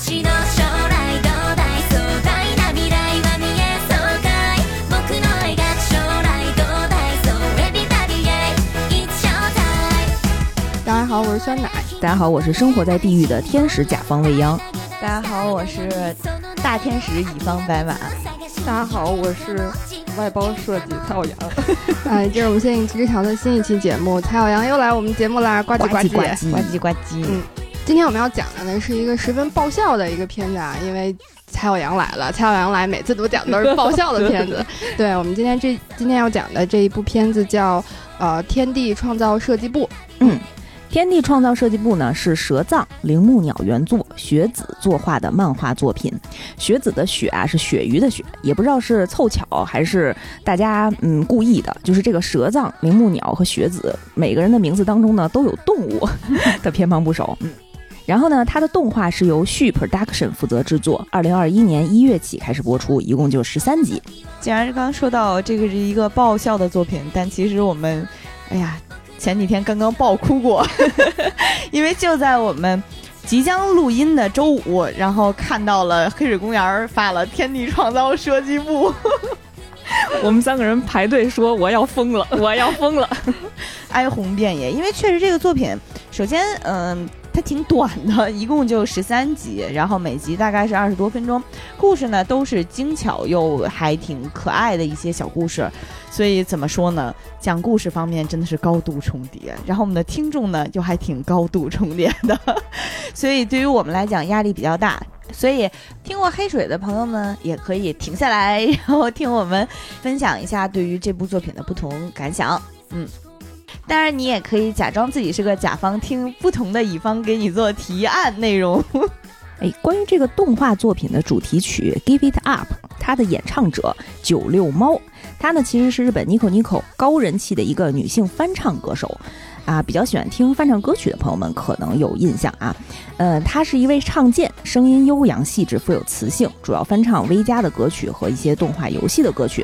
私の将来どうだい壮大な未来は見えそうかい僕の描く将来どうだい So everybody yeah it's showtime 大家好，我是酸奶。大家好，我是生活在地狱的天使甲方未央。大家好，我是大天使乙方白马。大家好，我是外包设计蔡小阳。哎，这是我们新影奇之桥的新一期节目，蔡小阳又来我们节目啦，呱唧呱唧呱唧呱唧呱唧。嗯， 今天我们要讲的呢是一个十分爆笑的一个片子啊，因为蔡小阳来了，蔡小阳来每次都讲的都是爆笑的片子。对我们今天这今天要讲的这一部片子叫呃《天地创造设计部》。嗯，天地创造设计部呢是蛇藏铃木鸟原作，雪子作画的漫画作品。雪子的雪啊是鳕鱼的雪，也不知道是凑巧还是大家嗯故意的，就是这个蛇藏、铃木鸟和雪子每个人的名字当中呢都有动物 的偏旁部首。嗯。然后呢，它的动画是由旭 Production 负责制作，二零二一年一月起开始播出，一共就十三集。既然刚刚说到这个是一个爆笑的作品，但其实我们，哎呀，前几天刚刚爆哭过，因为就在我们即将录音的周五，然后看到了黑水公园发了《天地创造设计部》，我们三个人排队说我要疯了，我要疯了，哀鸿遍野。因为确实这个作品，首先，嗯。它挺短的，一共就十三集，然后每集大概是二十多分钟。故事呢都是精巧又还挺可爱的一些小故事，所以怎么说呢？讲故事方面真的是高度重叠，然后我们的听众呢又还挺高度重叠的，所以对于我们来讲压力比较大。所以听过黑水的朋友们也可以停下来，然后听我们分享一下对于这部作品的不同感想。嗯。当然，你也可以假装自己是个甲方，听不同的乙方给你做提案内容。哎，关于这个动画作品的主题曲《Give It Up》，它的演唱者九六猫，她呢其实是日本 Nico Nico 高人气的一个女性翻唱歌手，啊，比较喜欢听翻唱歌曲的朋友们可能有印象啊。呃，她是一位唱剑，声音悠扬细致，富有磁性，主要翻唱 V 家的歌曲和一些动画游戏的歌曲。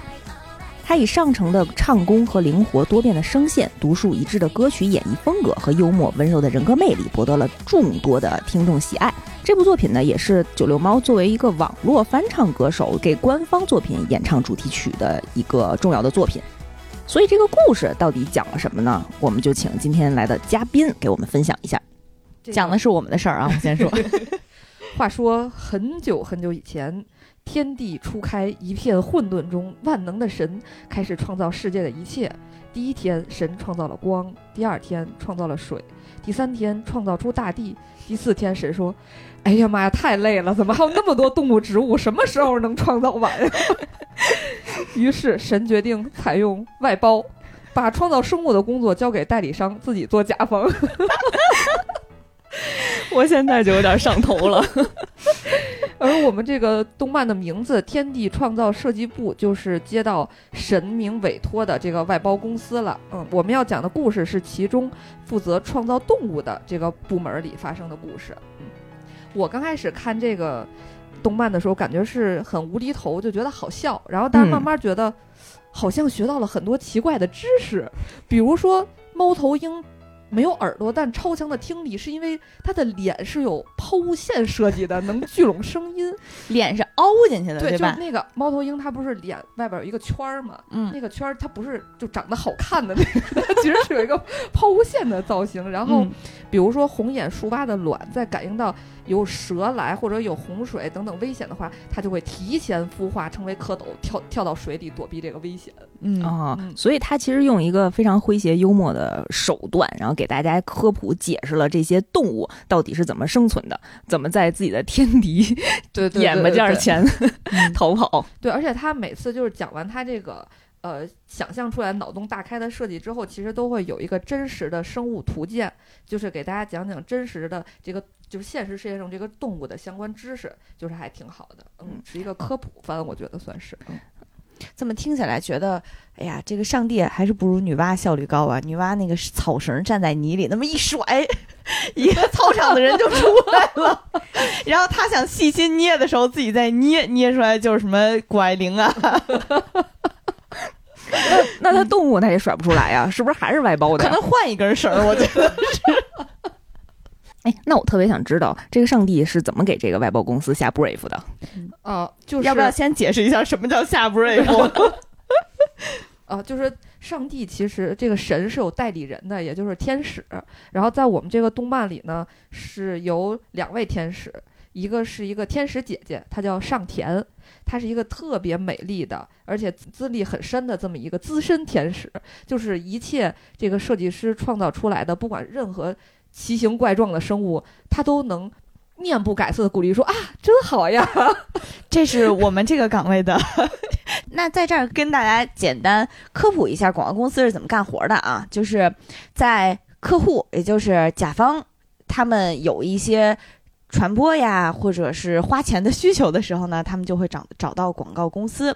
他以上乘的唱功和灵活多变的声线、独树一帜的歌曲演绎风格和幽默温柔的人格魅力，博得了众多的听众喜爱。这部作品呢，也是九六猫作为一个网络翻唱歌手给官方作品演唱主题曲的一个重要的作品。所以，这个故事到底讲了什么呢？我们就请今天来的嘉宾给我们分享一下。讲的是我们的事儿啊，我先说。话说很久很久以前。天地初开，一片混沌中，万能的神开始创造世界的一切。第一天，神创造了光；第二天，创造了水；第三天，创造出大地；第四天，神说：“哎呀妈呀，太累了，怎么还有那么多动物、植物？什么时候能创造完？”于是，神决定采用外包，把创造生物的工作交给代理商，自己做甲方。我现在就有点上头了。而我们这个动漫的名字“天地创造设计部”就是接到神明委托的这个外包公司了。嗯，我们要讲的故事是其中负责创造动物的这个部门里发生的故事。嗯，我刚开始看这个动漫的时候，感觉是很无厘头，就觉得好笑。然后，但是慢慢觉得好像学到了很多奇怪的知识，比如说猫头鹰。没有耳朵，但超强的听力，是因为它的脸是有抛物线设计的，能聚拢声音。脸是凹进去的，对吧？那个猫头鹰，它不是脸外边有一个圈儿嘛？嗯，那个圈儿它不是就长得好看的那个，它 其实是有一个抛物线的造型。然后，比如说红眼树蛙的卵，在感应到有蛇来或者有洪水等等危险的话，它就会提前孵化成为蝌蚪，跳跳到水里躲避这个危险。嗯啊，所以它其实用一个非常诙谐幽默的手段，然后。给大家科普解释了这些动物到底是怎么生存的，怎么在自己的天敌 对眼巴尖前逃跑。对，而且他每次就是讲完他这个呃想象出来脑洞大开的设计之后，其实都会有一个真实的生物图鉴，就是给大家讲讲真实的这个就是现实世界上这个动物的相关知识，就是还挺好的。嗯，是一个科普番，我觉得算是。嗯。这么听起来，觉得，哎呀，这个上帝还是不如女娲效率高啊！女娲那个草绳站在泥里，那么一甩，一个操场的人就出来了。然后他想细心捏的时候，自己再捏，捏出来就是什么谷爱凌啊。那那他动物他也甩不出来呀？是不是还是外包的？可能换一根绳，我觉得是。哎，那我特别想知道，这个上帝是怎么给这个外包公司下 brief 的？呃，就是要不要先解释一下什么叫下 brief？呃，就是上帝其实这个神是有代理人的，也就是天使。然后在我们这个动漫里呢，是有两位天使，一个是一个天使姐姐，她叫上田，她是一个特别美丽的，而且资历很深的这么一个资深天使，就是一切这个设计师创造出来的，不管任何奇形怪状的生物，他都能。面不改色的鼓励说啊，真好呀！这是我们这个岗位的。那在这儿跟大家简单科普一下广告公司是怎么干活的啊？就是在客户，也就是甲方，他们有一些传播呀，或者是花钱的需求的时候呢，他们就会找找到广告公司，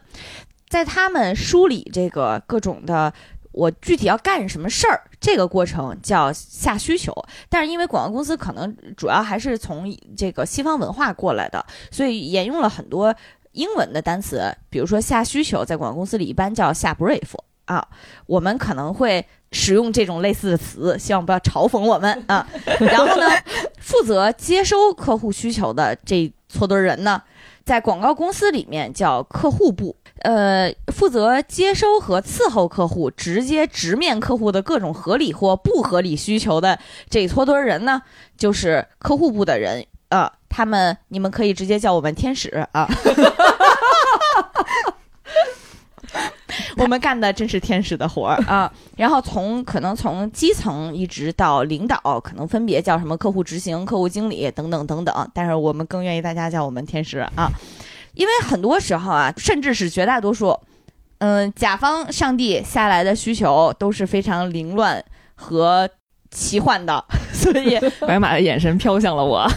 在他们梳理这个各种的。我具体要干什么事儿，这个过程叫下需求。但是因为广告公司可能主要还是从这个西方文化过来的，所以沿用了很多英文的单词。比如说下需求，在广告公司里一般叫下 brief 啊。我们可能会使用这种类似的词，希望不要嘲讽我们啊。然后呢，负责接收客户需求的这撮堆人呢，在广告公司里面叫客户部。呃，负责接收和伺候客户，直接直面客户的各种合理或不合理需求的这一撮堆人呢，就是客户部的人啊。他们你们可以直接叫我们天使啊。我们干的真是天使的活儿啊。然后从可能从基层一直到领导，可能分别叫什么客户执行、客户经理等等等等。但是我们更愿意大家叫我们天使啊。因为很多时候啊，甚至是绝大多数，嗯，甲方上帝下来的需求都是非常凌乱和奇幻的，所以 白马的眼神飘向了我，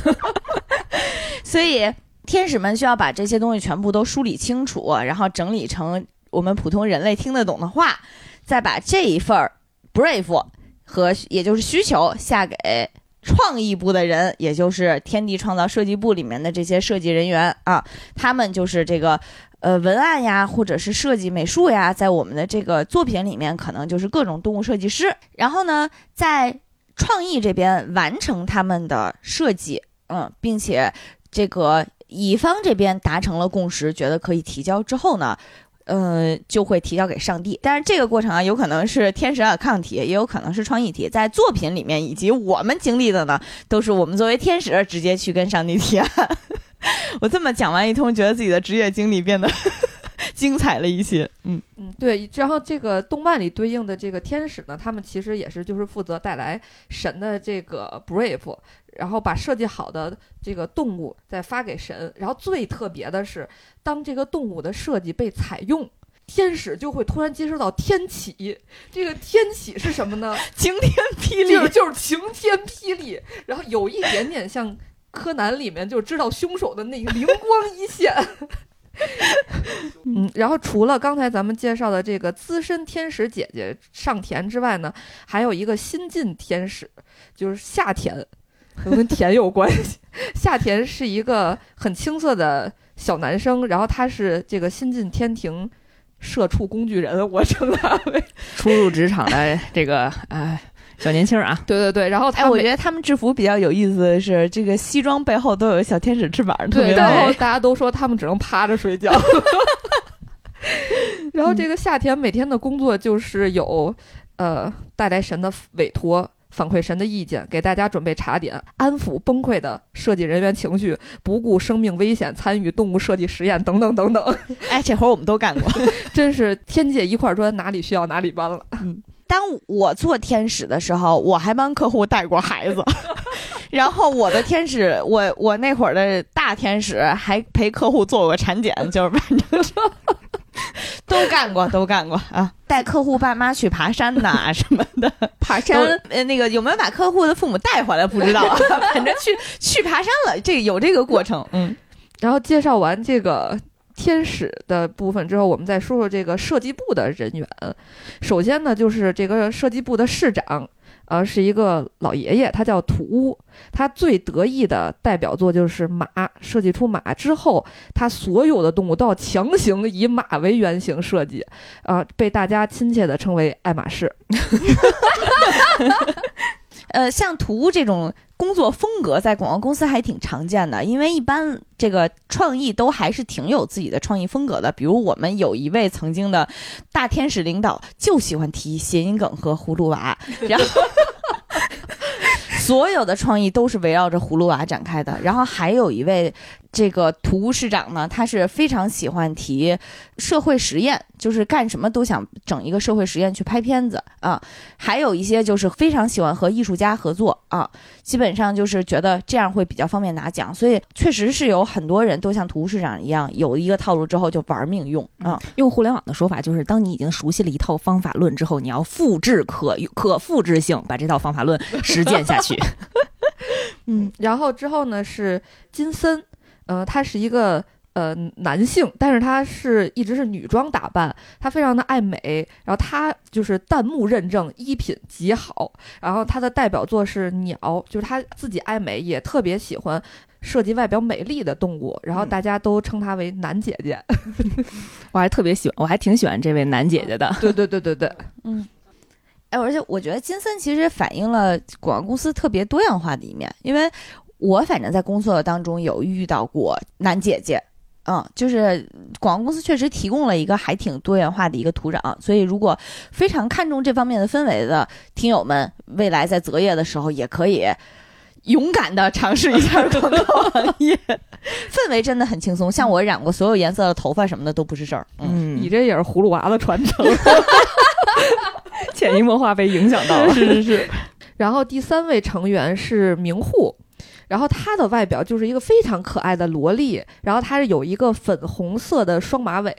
所以天使们需要把这些东西全部都梳理清楚，然后整理成我们普通人类听得懂的话，再把这一份儿 brave 和也就是需求下给。创意部的人，也就是天地创造设计部里面的这些设计人员啊，他们就是这个呃文案呀，或者是设计美术呀，在我们的这个作品里面，可能就是各种动物设计师。然后呢，在创意这边完成他们的设计，嗯，并且这个乙方这边达成了共识，觉得可以提交之后呢。呃，就会提交给上帝。但是这个过程啊，有可能是天使尔抗体，也有可能是创意体。在作品里面，以及我们经历的呢，都是我们作为天使直接去跟上帝提案。我这么讲完一通，觉得自己的职业经历变得 精彩了一些。嗯嗯，对。然后这个动漫里对应的这个天使呢，他们其实也是就是负责带来神的这个 brief。然后把设计好的这个动物再发给神，然后最特别的是，当这个动物的设计被采用，天使就会突然接收到天启。这个天启是什么呢？晴天霹就是雳，就是晴天霹雳，然后有一点点像柯南里面就知道凶手的那个灵光一现。嗯，然后除了刚才咱们介绍的这个资深天使姐姐上田之外呢，还有一个新晋天使，就是夏田。跟田有关系。夏田是一个很青涩的小男生，然后他是这个新晋天庭社畜工具人，我称他为初入职场的这个哎小年轻啊。对对对。然后哎，我觉得他们制服比较有意思的是，这个西装背后都有小天使翅膀，特对，别然后。大家都说他们只能趴着睡觉。然后这个夏天每天的工作就是有，呃，带来神的委托。反馈神的意见，给大家准备茶点，安抚崩溃的设计人员情绪，不顾生命危险参与动物设计实验，等等等等，哎，这活儿我们都干过。真是天界一块砖，哪里需要哪里搬了。当我做天使的时候，我还帮客户带过孩子，然后我的天使，我我那会儿的大天使还陪客户做过产检，就是反正是。都干过，都干过啊，带客户爸妈去爬山呐、什么的，爬山，呃，那个有没有把客户的父母带回来不知道，啊 反正去去爬山了，这有这个过程，嗯，然后介绍完这个天使的部分之后，我们再说说这个设计部的人员。首先呢，就是这个设计部的市长，呃，是一个老爷爷，他叫土屋。他最得意的代表作就是马，设计出马之后，他所有的动物都要强行以马为原型设计，啊、被大家亲切的称为爱马仕。呃，像图这种工作风格，在广告公司还挺常见的，因为一般这个创意都还是挺有自己的创意风格的。比如我们有一位曾经的大天使领导，就喜欢提谐音梗和葫芦娃，然后。所有的创意都是围绕着葫芦娃展开的，然后还有一位这个图市长呢，他是非常喜欢提社会实验，就是干什么都想整一个社会实验去拍片子啊。还有一些就是非常喜欢和艺术家合作啊，基本上就是觉得这样会比较方便拿奖，所以确实是有很多人都像图市长一样，有一个套路之后就玩命用啊。用互联网的说法，就是当你已经熟悉了一套方法论之后，你要复制可可复制性，把这套方法论实践下去。嗯，然后之后呢是金森，呃，他是一个呃男性，但是他是一直是女装打扮，他非常的爱美，然后他就是弹幕认证衣品极好，然后他的代表作是鸟，就是他自己爱美，也特别喜欢设计外表美丽的动物，然后大家都称他为男姐姐。我还特别喜欢，我还挺喜欢这位男姐姐的。对对对对对，嗯。哎，而且我觉得金森其实反映了广告公司特别多样化的一面，因为我反正在工作当中有遇到过男姐姐，嗯，就是广告公司确实提供了一个还挺多元化的一个土壤，所以如果非常看重这方面的氛围的听友们，未来在择业的时候也可以勇敢的尝试一下 广告行业，氛围真的很轻松，像我染过所有颜色的头发什么的都不是事儿，嗯，你这也是葫芦娃的传承。潜移默化被影响到了，是是是。然后第三位成员是明户。然后她的外表就是一个非常可爱的萝莉，然后她是有一个粉红色的双马尾，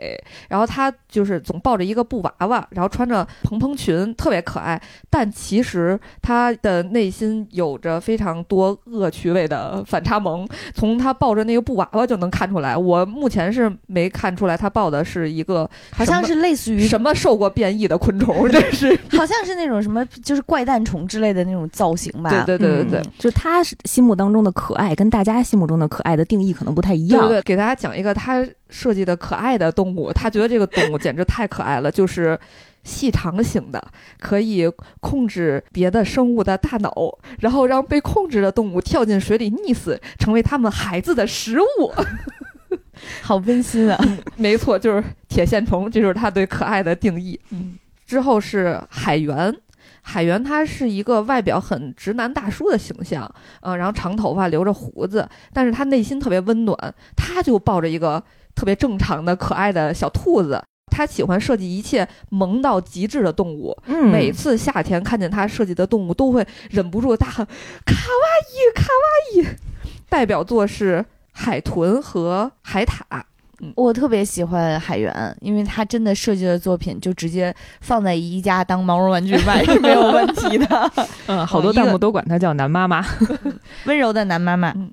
然后她就是总抱着一个布娃娃，然后穿着蓬蓬裙，特别可爱。但其实她的内心有着非常多恶趣味的反差萌，从她抱着那个布娃娃就能看出来。我目前是没看出来她抱的是一个，好像是类似于什么受过变异的昆虫，这是好像是那种什么就是怪诞虫之类的那种造型吧？对对对对对，就她心目当中。中的可爱跟大家心目中的可爱的定义可能不太一样。对对，给大家讲一个他设计的可爱的动物，他觉得这个动物简直太可爱了，就是细长型的，可以控制别的生物的大脑，然后让被控制的动物跳进水里溺死，成为他们孩子的食物。好温馨啊！没错，就是铁线虫，这就是他对可爱的定义。嗯，之后是海员。海源他是一个外表很直男大叔的形象，嗯，然后长头发留着胡子，但是他内心特别温暖，他就抱着一个特别正常的可爱的小兔子，他喜欢设计一切萌到极致的动物，嗯，每次夏天看见他设计的动物都会忍不住大喊卡哇伊卡哇伊，代表作是海豚和海獭。我特别喜欢海源，因为他真的设计的作品就直接放在宜家当毛绒玩具卖是没有问题的。嗯，好多弹幕都管他叫男妈妈，温柔的男妈妈。嗯，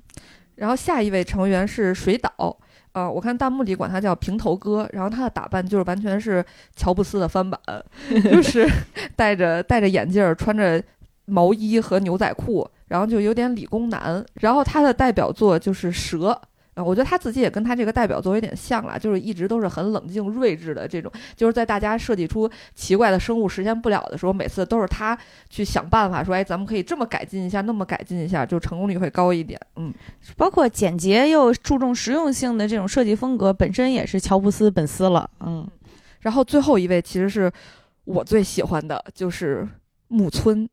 然后下一位成员是水岛，呃，我看弹幕里管他叫平头哥，然后他的打扮就是完全是乔布斯的翻版，就是戴着戴着眼镜，穿着毛衣和牛仔裤，然后就有点理工男。然后他的代表作就是蛇。啊，我觉得他自己也跟他这个代表作有点像了，就是一直都是很冷静睿智的这种，就是在大家设计出奇怪的生物实现不了的时候，每次都是他去想办法说，哎，咱们可以这么改进一下，那么改进一下，就成功率会高一点。嗯，包括简洁又注重实用性的这种设计风格，本身也是乔布斯本斯了。嗯，然后最后一位其实是我最喜欢的，就是木村，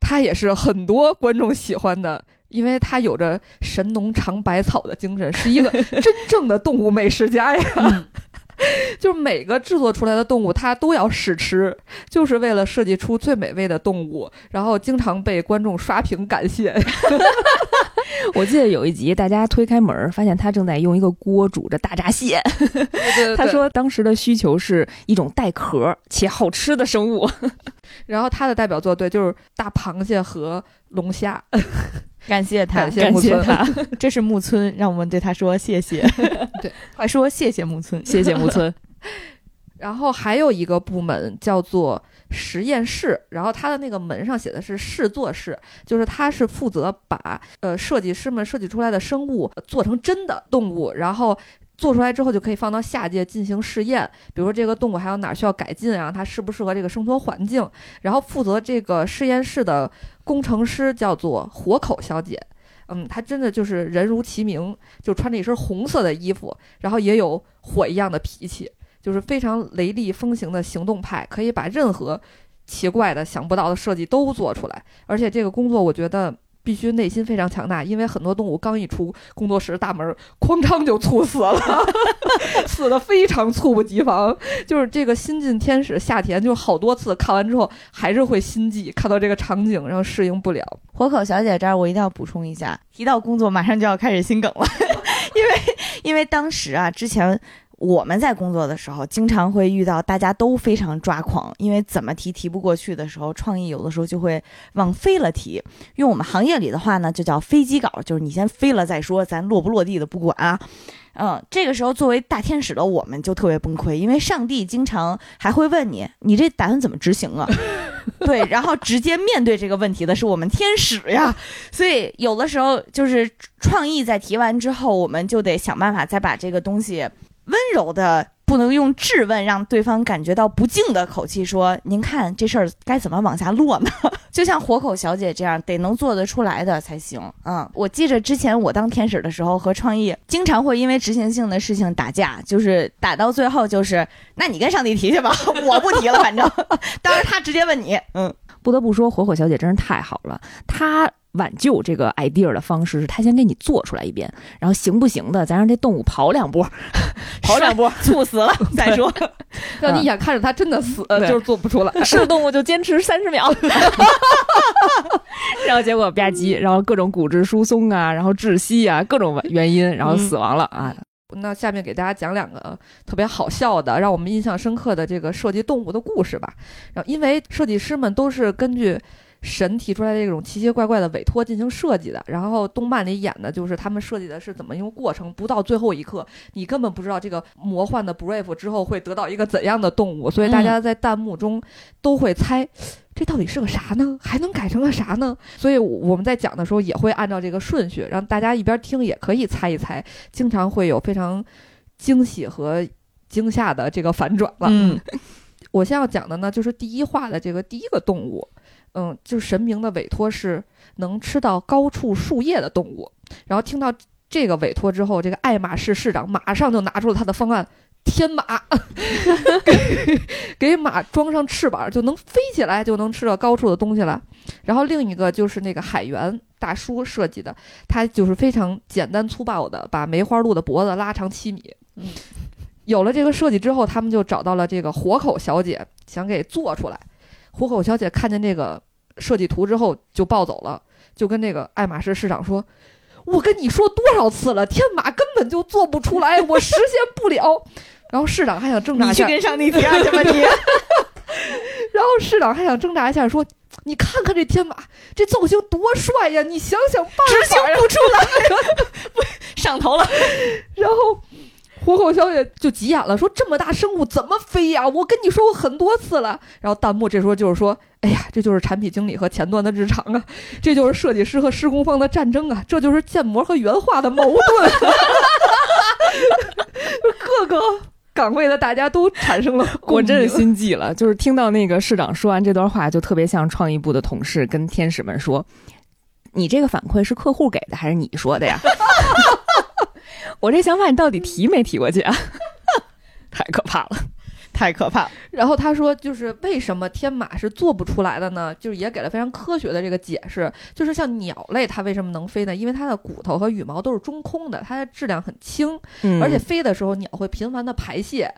他也是很多观众喜欢的。因为他有着神农尝百草的精神，是一个 真正的动物美食家呀。就是每个制作出来的动物，他都要试吃，就是为了设计出最美味的动物，然后经常被观众刷屏感谢。我记得有一集，大家推开门，发现他正在用一个锅煮着大闸蟹。他说当时的需求是一种带壳且好吃的生物。然后他的代表作对就是大螃蟹和龙虾。感谢他，感谢木村，这是木村，让我们对他说谢谢。对，快说谢谢木村，谢谢木村。然后还有一个部门叫做实验室，然后他的那个门上写的是试做室，就是他是负责把呃设计师们设计出来的生物做成真的动物，然后做出来之后就可以放到下界进行试验，比如说这个动物还有哪儿需要改进啊，它适不适合这个生存环境。然后负责这个实验室的工程师叫做火口小姐，嗯，她真的就是人如其名，就穿着一身红色的衣服，然后也有火一样的脾气，就是非常雷厉风行的行动派，可以把任何奇怪的、想不到的设计都做出来。而且这个工作，我觉得。必须内心非常强大，因为很多动物刚一出工作室大门，哐当就猝死了，死的非常猝不及防。就是这个新晋天使夏田，就好多次看完之后还是会心悸，看到这个场景，然后适应不了。火口小姐这儿我一定要补充一下，提到工作马上就要开始心梗了，因为因为当时啊之前。我们在工作的时候，经常会遇到大家都非常抓狂，因为怎么提提不过去的时候，创意有的时候就会往飞了提。用我们行业里的话呢，就叫飞机稿，就是你先飞了再说，咱落不落地的不管啊。嗯，这个时候作为大天使的我们就特别崩溃，因为上帝经常还会问你，你这打算怎么执行啊？对，然后直接面对这个问题的是我们天使呀，所以有的时候就是创意在提完之后，我们就得想办法再把这个东西。温柔的，不能用质问让对方感觉到不敬的口气说：“您看这事儿该怎么往下落呢？” 就像火口小姐这样，得能做得出来的才行。嗯，我记着之前我当天使的时候和创意经常会因为执行性的事情打架，就是打到最后就是，那你跟上帝提去吧，我不提了，反正当时他直接问你，嗯，不得不说，火火小姐真是太好了。她挽救这个 idea 的方式是，他先给你做出来一遍，然后行不行的，咱让这动物跑两步，跑两步，猝死了 再说。让你眼看着它真的死，对就是做不出来。是动物就坚持三十秒，然后结果吧唧，然后各种骨质疏松啊，然后窒息啊，各种原因，然后死亡了啊。那下面给大家讲两个特别好笑的，让我们印象深刻的这个设计动物的故事吧。然后，因为设计师们都是根据神提出来的这种奇奇怪怪的委托进行设计的，然后动漫里演的就是他们设计的是怎么一个过程，不到最后一刻，你根本不知道这个魔幻的 Brave 之后会得到一个怎样的动物，所以大家在弹幕中都会猜。这到底是个啥呢？还能改成个啥呢？所以我们在讲的时候也会按照这个顺序，让大家一边听也可以猜一猜，经常会有非常惊喜和惊吓的这个反转了。嗯，我先要讲的呢，就是第一话的这个第一个动物，嗯，就是神明的委托是能吃到高处树叶的动物。然后听到这个委托之后，这个爱马仕市长马上就拿出了他的方案。天马 给给马装上翅膀，就能飞起来，就能吃到高处的东西了。然后另一个就是那个海员大叔设计的，他就是非常简单粗暴的把梅花鹿的脖子拉长七米。嗯，有了这个设计之后，他们就找到了这个活口小姐，想给做出来。火口小姐看见那个设计图之后就暴走了，就跟那个爱马仕市长说。我跟你说多少次了，天马根本就做不出来，我实现不了。然后市长还想挣扎一下，你去跟上帝提啊，去吧你。然后市长还想挣扎一下，说：“你看看这天马，这造型多帅呀！你想想办法执行不出来，上头了。”然后虎口小姐就急眼了，说：“这么大生物怎么飞呀？我跟你说过很多次了。”然后弹幕这时候就是说：“哎呀，这就是产品经理和前端的日常啊，这就是设计师和施工方的战争啊，这就是建模和原画的矛盾。”各个岗位的大家都产生了，我真是心悸了。就是听到那个市长说完这段话，就特别像创意部的同事跟天使们说：“你这个反馈是客户给的还是你说的呀？” 我这想法你到底提没提过去啊？太可怕了。太可怕了。然后他说，就是为什么天马是做不出来的呢？就是也给了非常科学的这个解释，就是像鸟类它为什么能飞呢？因为它的骨头和羽毛都是中空的，它的质量很轻，嗯而且飞的时候鸟会频繁的排泄。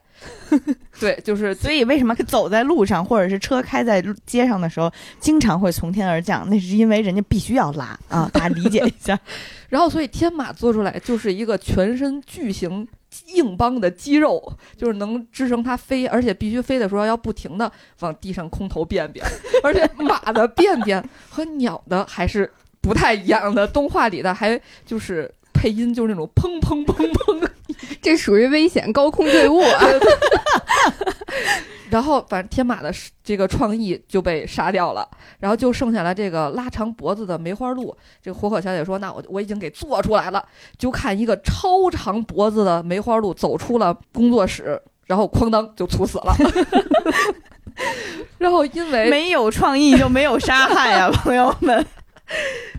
对，就是所以为什么走在路上或者是车开在街上的时候，经常会从天而降？那是因为人家必须要拉啊，大家理解一下。然后所以天马做出来就是一个全身巨型硬邦的肌肉，就是能支撑它飞，而且必须飞的时候要不停的往地上空投便便，而且马的便便和鸟的还是不太一样的，动画里的还就是配音就是那种砰砰砰砰，这属于危险高空坠物啊！然后反正天马的这个创意就被杀掉了，然后就剩下了这个拉长脖子的梅花鹿。这个火可小姐说：“那我我已经给做出来了。”就看一个超长脖子的梅花鹿走出了工作室，然后哐当就猝死了。然后因为没有创意就没有杀害呀，朋友们。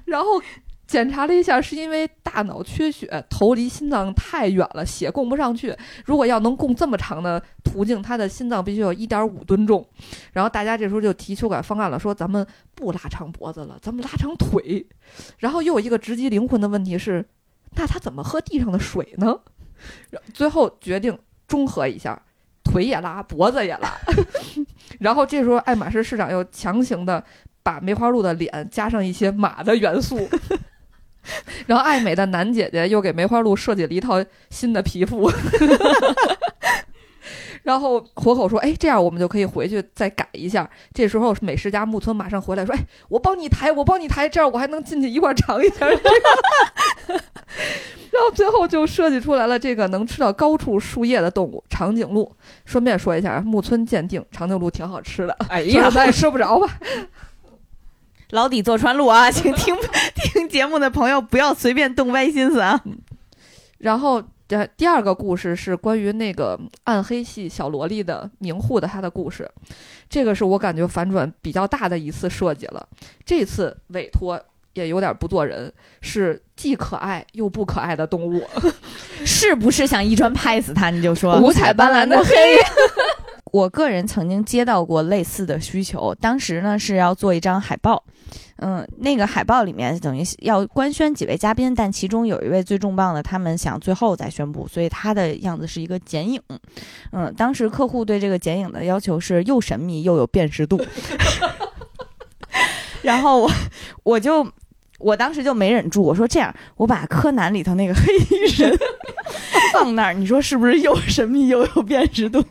然后检查了一下，是因为大脑缺血，头离心脏太远了，血供不上去。如果要能供这么长的途径，他的心脏必须有一点五吨重。然后大家这时候就提修改方案了，说咱们不拉长脖子了，咱们拉长腿。然后又有一个直击灵魂的问题是，那他怎么喝地上的水呢？最后决定中和一下。腿也拉，脖子也拉，然后这时候爱马仕市长又强行的把梅花鹿的脸加上一些马的元素，然后爱美的男姐姐又给梅花鹿设计了一套新的皮肤，然后活口说：“哎，这样我们就可以回去再改一下。”这时候美食家木村马上回来说：“哎，我帮你抬，我帮你抬，这样我还能进去一块儿尝一下。”然后最后就设计出来了这个能吃到高处树叶的动物长颈鹿。顺便说一下，木村鉴定长颈鹿挺好吃的。哎呀，咱也吃不着吧？老底坐穿路啊，请听听节目的朋友不要随便动歪心思啊。然后，呃，第二个故事是关于那个暗黑系小萝莉的名户的她的故事。这个是我感觉反转比较大的一次设计了。这次委托。也有点不做人，是既可爱又不可爱的动物，是不是想一砖拍死它？你就说五彩斑斓的黑。我个人曾经接到过类似的需求，当时呢是要做一张海报，嗯，那个海报里面等于要官宣几位嘉宾，但其中有一位最重磅的，他们想最后再宣布，所以他的样子是一个剪影，嗯，当时客户对这个剪影的要求是又神秘又有辨识度，然后我我就。我当时就没忍住，我说这样，我把柯南里头那个黑衣人 放那儿，你说是不是又神秘又有辨识度？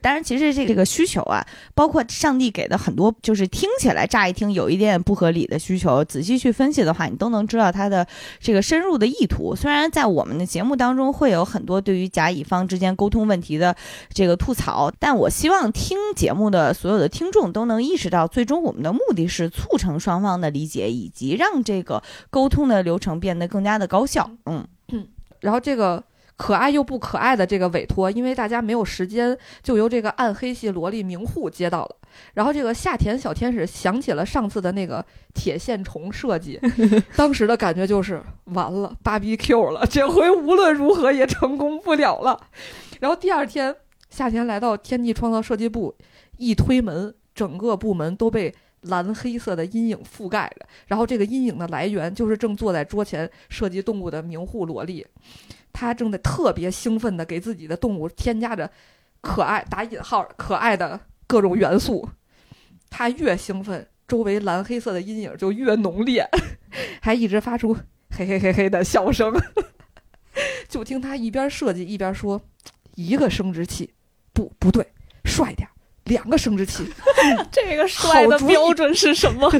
当然，其实这这个需求啊，包括上帝给的很多，就是听起来乍一听有一点不合理的需求，仔细去分析的话，你都能知道他的这个深入的意图。虽然在我们的节目当中会有很多对于甲乙方之间沟通问题的这个吐槽，但我希望听节目的所有的听众都能意识到，最终我们的目的是促成双方的理解，以及让这个沟通的流程变得更加的高效。嗯嗯，然后这个。可爱又不可爱的这个委托，因为大家没有时间，就由这个暗黑系萝莉明户接到了。然后这个夏田小天使想起了上次的那个铁线虫设计，当时的感觉就是完了，芭比 Q 了，这回无论如何也成功不了了。然后第二天，夏田来到天地创造设计部，一推门，整个部门都被蓝黑色的阴影覆盖着。然后这个阴影的来源就是正坐在桌前设计动物的名户萝莉。他正在特别兴奋地给自己的动物添加着可爱（打引号）可爱的各种元素。他越兴奋，周围蓝黑色的阴影就越浓烈，还一直发出嘿嘿嘿嘿的笑声。就听他一边设计一边说：“一个生殖器，不不对，帅点；两个生殖器，这个帅的标准是什么？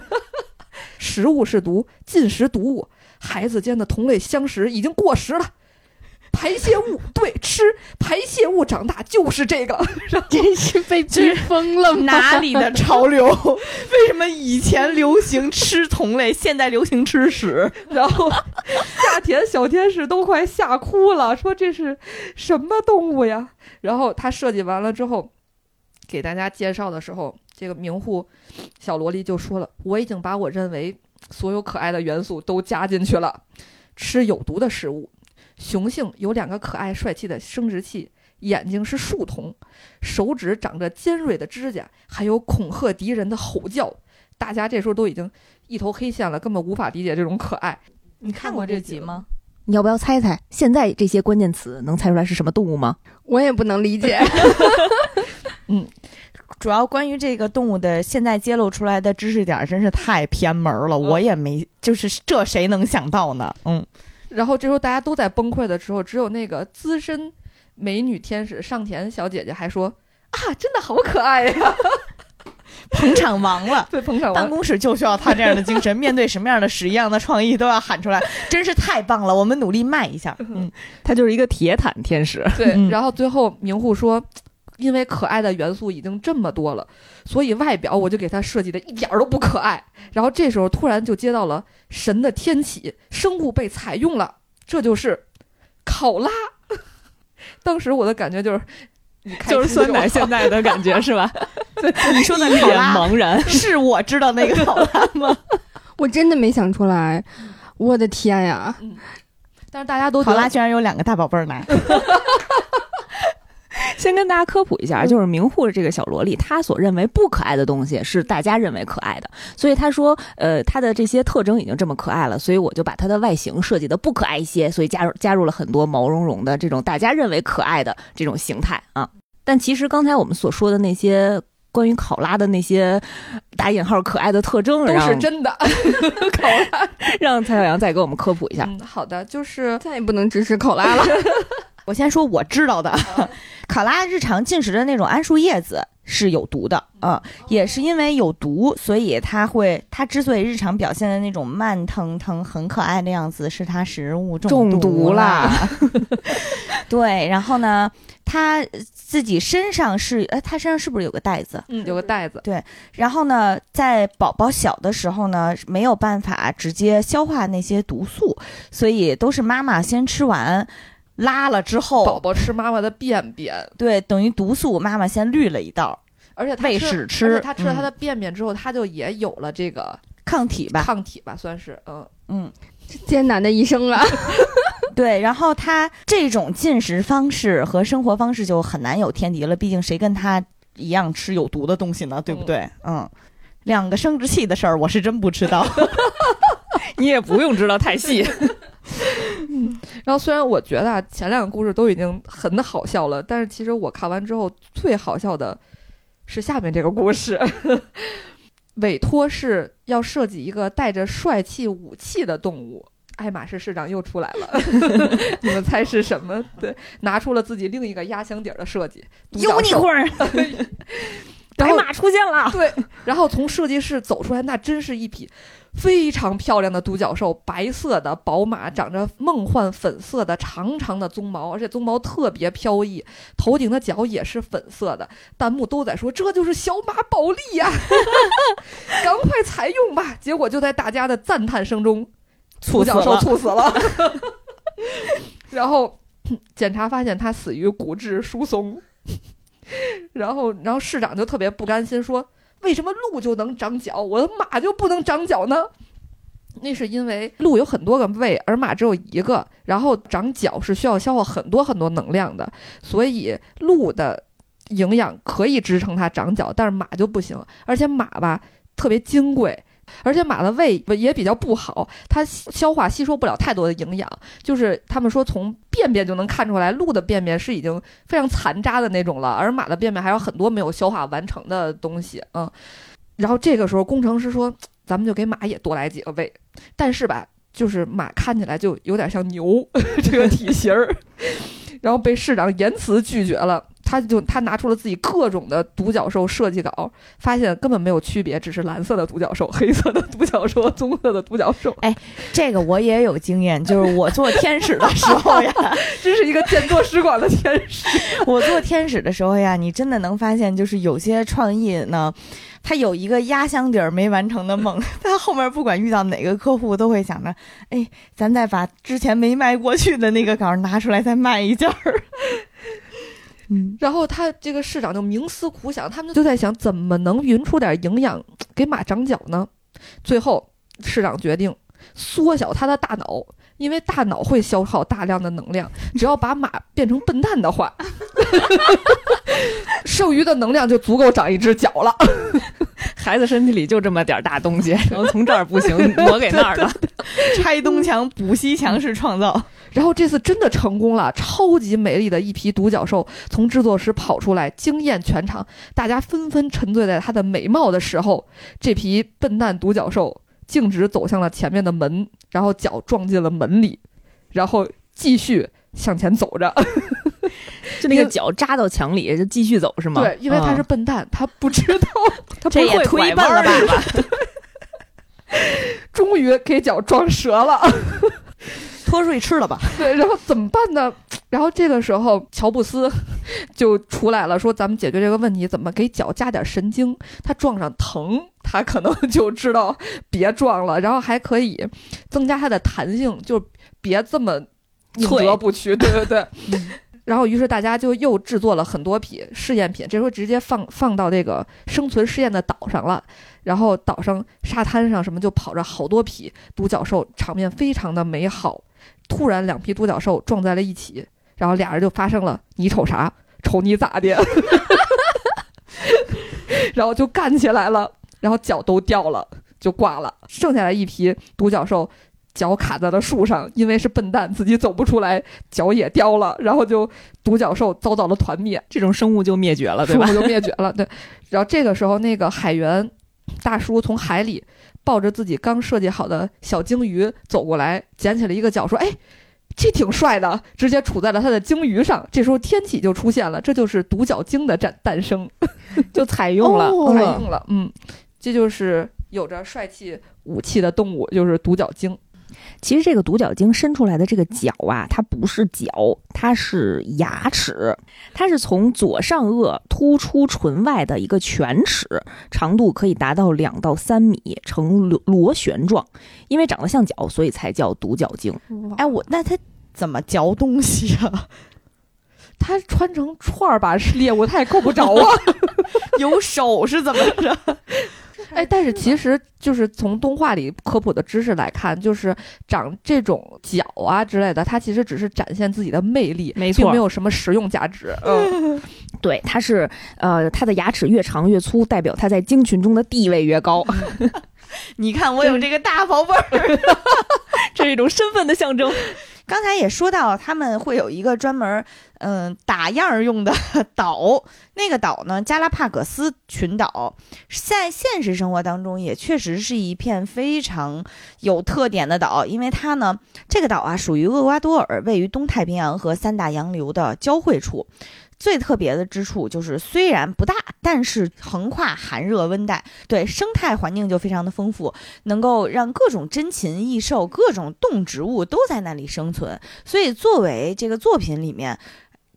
食物是毒，进食毒物，孩子间的同类相食已经过时了。”排泄物对吃排泄物长大就是这个，真是被逼疯了？哪里的潮流？为什么以前流行吃同类，现在流行吃屎？然后夏田小天使都快吓哭了，说这是什么动物呀？然后他设计完了之后，给大家介绍的时候，这个名户小萝莉就说了：“我已经把我认为所有可爱的元素都加进去了，吃有毒的食物。”雄性有两个可爱帅气的生殖器，眼睛是树瞳，手指长着尖锐的指甲，还有恐吓敌人的吼叫。大家这时候都已经一头黑线了，根本无法理解这种可爱。你看过这集吗？你要不要猜猜？现在这些关键词能猜出来是什么动物吗？我也不能理解。嗯，主要关于这个动物的现在揭露出来的知识点真是太偏门了，我也没，就是这谁能想到呢？嗯。然后这时候大家都在崩溃的时候，只有那个资深美女天使上田小姐姐还说：“啊，真的好可爱呀！”捧场王了，对，捧场王。办公室就需要他这样的精神，面对什么样的屎一样的创意都要喊出来，真是太棒了！我们努力卖一下。嗯，他就是一个铁坦天使。对，然后最后明户说：“因为可爱的元素已经这么多了，所以外表我就给它设计的一点儿都不可爱。然后这时候突然就接到了神的天启，生物被采用了，这就是考拉。当时我的感觉就是，就是酸奶现在的感觉是吧？你说的一脸考拉茫然。是我知道那个考拉吗？我真的没想出来，我的天呀！但是大家都考拉居然有两个大宝贝儿奶，先跟大家科普一下，就是明户的这个小萝莉，她所认为不可爱的东西是大家认为可爱的，所以她说，呃，她的这些特征已经这么可爱了，所以我就把她的外形设计的不可爱一些，所以加入加入了很多毛茸茸的这种大家认为可爱的这种形态啊。但其实刚才我们所说的那些关于考拉的那些打引号可爱的特征，都是真的。考拉，让蔡小阳再给我们科普一下。嗯，好的，就是再也不能支持考拉了。我先说我知道的，考 拉日常进食的那种桉树叶子是有毒的，嗯，也是因为有毒，所以它会，它之所以日常表现的那种慢腾腾、很可爱的样子，是它食物中毒毒啦。对，然后呢，它自己身上是，呃，它身上是不是有个袋子？嗯，有个袋子，对然后呢，在宝宝小的时候呢，没有办法直接消化那些毒素，所以都是妈妈先吃完。拉了之后，宝宝吃妈妈的便便，对，等于毒素，妈妈先滤了一道而且他喂吃而屎吃且他吃了他嗯的便便之后，他就也有了这个抗体吧。抗体吧，算是嗯。嗯，艰难的一生啊！对。然后他这种进食方式和生活方式就很难有天敌了，毕竟谁跟他一样吃有毒的东西呢？对不对？嗯。两个生殖器的事儿，我是真不知道。你也不用知道太细。然后虽然我觉得啊，前两个故事都已经很好笑了，但是其实我看完之后最好笑的是下面这个故事。委托是要设计一个带着帅气武器的动物，爱马仕市长又出来了，你们猜是什么？对，拿出了自己另一个压箱底儿的设计，独角兽 后马出现了，对，然后从设计室走出来，那真是一匹非常漂亮的独角兽，白色的宝马，长着梦幻粉色的长长的鬃毛，而且鬃毛特别飘逸，头顶的角也是粉色的。弹幕都在说这就是小马宝莉呀，赶快采用吧！结果就在大家的赞叹声中，独角兽猝死了。然后检查发现它死于骨质疏松。然后，然后市长就特别不甘心，说：“为什么鹿就能长角，我的马就不能长角呢？”那是因为鹿有很多个胃，而马只有一个，然后长角是需要消耗很多很多能量的，所以鹿的营养可以支撑它长角，但是马就不行，而且马吧特别金贵。而且马的胃也比较不好，它消化吸收不了太多的营养。就是他们说从便便就能看出来，鹿的便便是已经非常残渣的那种了，而马的便便还有很多没有消化完成的东西。嗯，然后这个时候工程师说，咱们就给马也多来几个胃，但是吧，就是马看起来就有点像牛 这个体型儿，然后被市长严词拒绝了。他就他拿出了自己各种的独角兽设计稿，发现根本没有区别，只是蓝色的独角兽、黑色的独角兽、棕色的独角兽。哎这个我也有经验，就是我做天使的时候呀，真是一个见多识广的天使。我做天使的时候呀，你真的能发现，就是有些创意呢，它有一个压箱底儿没完成的梦，它后面不管遇到哪个客户，都会想着，哎，咱再把之前没卖过去的那个稿拿出来再卖一件儿。嗯，然后他这个市长就冥思苦想，他们就在想怎么能匀出点营养给马长脚呢？最后市长决定缩小他的大脑，因为大脑会消耗大量的能量，只要把马变成笨蛋的话，剩余的能量就足够长一只脚了。孩子身体里就这么点儿大东西，然后从这儿不行，挪给那儿了。拆东墙补西墙式创造。然后这次真的成功了，超级美丽的一匹独角兽从制作室跑出来，惊艳全场。大家纷纷沉醉在它的美貌的时候，这匹笨蛋独角兽径直走向了前面的门，然后脚撞进了门里，然后继续向前走着。就那个脚扎到墙里，就继续走是吗？对，因为他是嗯笨蛋，他不知道，他不会拐忒笨了弯儿吧？终于给脚撞折了。拖出去吃了吧。对，然后怎么办呢？然后这个时候，乔布斯就出来了，说咱们解决这个问题，怎么给脚加点神经？他撞上疼，它可能就知道别撞了，然后还可以增加它的弹性，就别这么拧脆折不屈。对对对。然后，于是大家就又制作了很多匹试验品，这时候直接放放到这个生存试验的岛上了。然后岛上沙滩上什么就跑着好多匹独角兽，场面非常的美好。突然，两匹独角兽撞在了一起，然后俩人就发生了你瞅啥？瞅你咋的？然后就干起来了，然后脚都掉了，就挂了。剩下来一批独角兽，脚卡在了树上，因为是笨蛋，自己走不出来，脚也掉了，然后就独角兽遭到了团灭，这种生物就灭绝了，对吧生物？就灭绝了。对，然后这个时候，那个海员大叔从海里抱着自己刚设计好的小鲸鱼走过来，捡起了一个脚，说：“哎。”这挺帅的，直接杵在了他的鲸鱼上。这时候天启就出现了，这就是独角鲸的诞诞生，就采用了，哦采嗯用了。嗯，这就是有着帅气武器的动物，就是独角鲸。其实这个独角鲸伸出来的这个角啊，它不是角，它是牙齿，它是从左上颚突出唇外的一个犬齿，长度可以达到两到三米，呈螺螺旋状。因为长得像角，所以才叫独角鲸。哎，我那它怎么嚼东西啊？它穿成串儿吧是猎物，它也够不着啊。有手是怎么着？哎，但是其实就是从动画里科普的知识来看，就是长这种角啊之类的，它其实只是展现自己的魅力，没错并没有什么实用价值。嗯，对，它是呃，它的牙齿越长越粗，代表它在鲸群中的地位越高，你看我有这个大宝贝儿。这是一种身份的象征。刚才也说到，他们会有一个专门嗯、打样儿用的 岛，那个岛呢，加拉帕戈斯群岛，在现实生活当中也确实是一片非常有特点的岛，因为它呢，这个岛啊属于厄瓜多尔，位于东太平洋和三大洋流的交汇处。最特别的之处就是，虽然不大，但是横跨寒热温带，对生态环境就非常的丰富，能够让各种珍禽异兽、各种动植物都在那里生存。所以，作为这个作品里面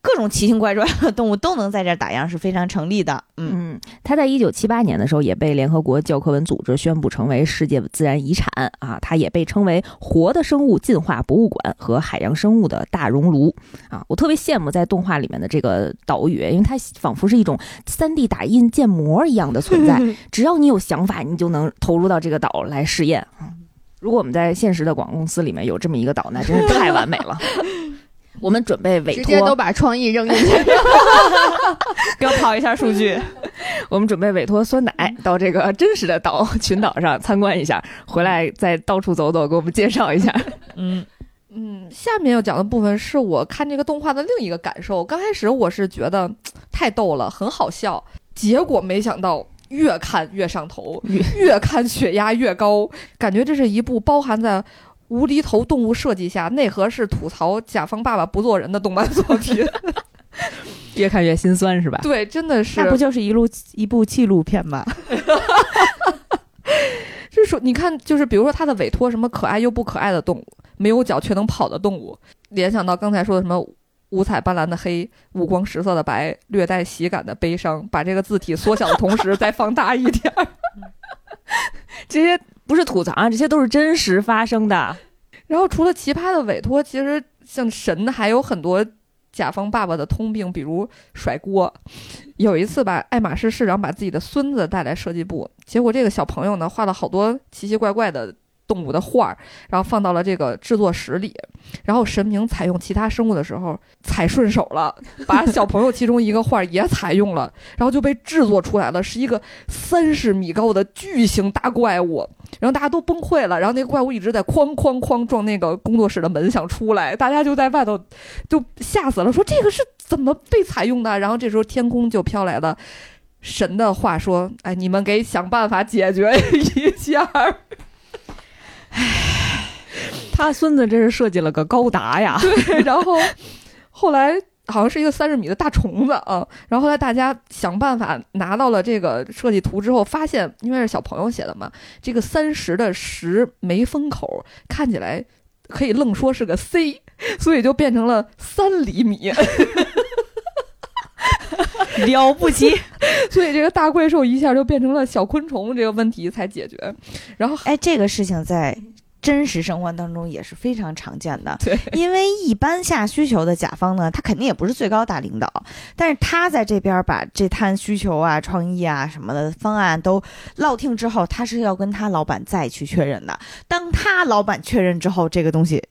各种奇形怪状的动物都能在这儿打样，是非常成立的。嗯，嗯，它在一九七八年的时候也被联合国教科文组织宣布成为世界自然遗产啊，它也被称为活的生物进化博物馆和海洋生物的大熔炉啊。我特别羡慕在动画里面的这个岛屿，因为它仿佛是一种三 D 打印建模一样的存在，只要你有想法，你就能投入到这个岛来试验啊。如果我们在现实的广告公司里面有这么一个岛，那真是太完美了。我们准备委托直接都，把创意扔进去。给我跑一下数据。我们准备委托酸奶到这个真实的岛群岛上参观一下，回来再到处走走，给我们介绍一下。嗯，嗯，下面要讲的部分是我看这个动画的另一个感受。刚开始我是觉得太逗了，很好笑，结果没想到越看越上头，越越看血压越高，感觉这是一部包含在。无厘头动物设计下，内核是吐槽甲方爸爸不做人的动漫作品。越看越心酸，是吧？对，真的是那不就是一路一部纪录片吗？就 是说，你看，就是比如说他的委托什么可爱又不可爱的动物，没有脚却能跑的动物，联想到刚才说的什么五彩斑斓的黑、五光十色的白、略带喜感的悲伤，把这个字体缩小的同时再放大一点儿。这些不是吐槽啊，这些都是真实发生的。然后除了奇葩的委托，其实像神还有很多甲方爸爸的通病，比如甩锅。有一次吧，爱马仕市长把自己的孙子带来设计部，结果这个小朋友呢画了好多奇奇怪怪的动物的画儿，然后放到了这个制作室里。然后神明采用其他生物的时候踩顺手了，把小朋友其中一个画儿也采用了，然后就被制作出来了，是一个三十米高的巨型大怪物。然后大家都崩溃了，然后那个怪物一直在哐哐哐撞那个工作室的门，想出来，大家就在外头就吓死了，说这个是怎么被采用的？然后这时候天空就飘来了神的话，说：“哎，你们给想办法解决一下儿。他孙子真是设计了个高达呀，对，然后后来好像是一个三十米的大虫子啊，然后后来大家想办法拿到了这个设计图之后，发现因为是小朋友写的嘛，这个三十的十没封口，看起来可以愣说是个 C，所以就变成了三厘米。了不起。所以这个大怪兽一下就变成了小昆虫，这个问题才解决。然后哎，这个事情在真实生活当中也是非常常见的。对，因为一般下需求的甲方呢，他肯定也不是最高大领导，但是他在这边把这摊需求啊、创意啊什么的方案都落听之后，他是要跟他老板再去确认的。当他老板确认之后，这个东西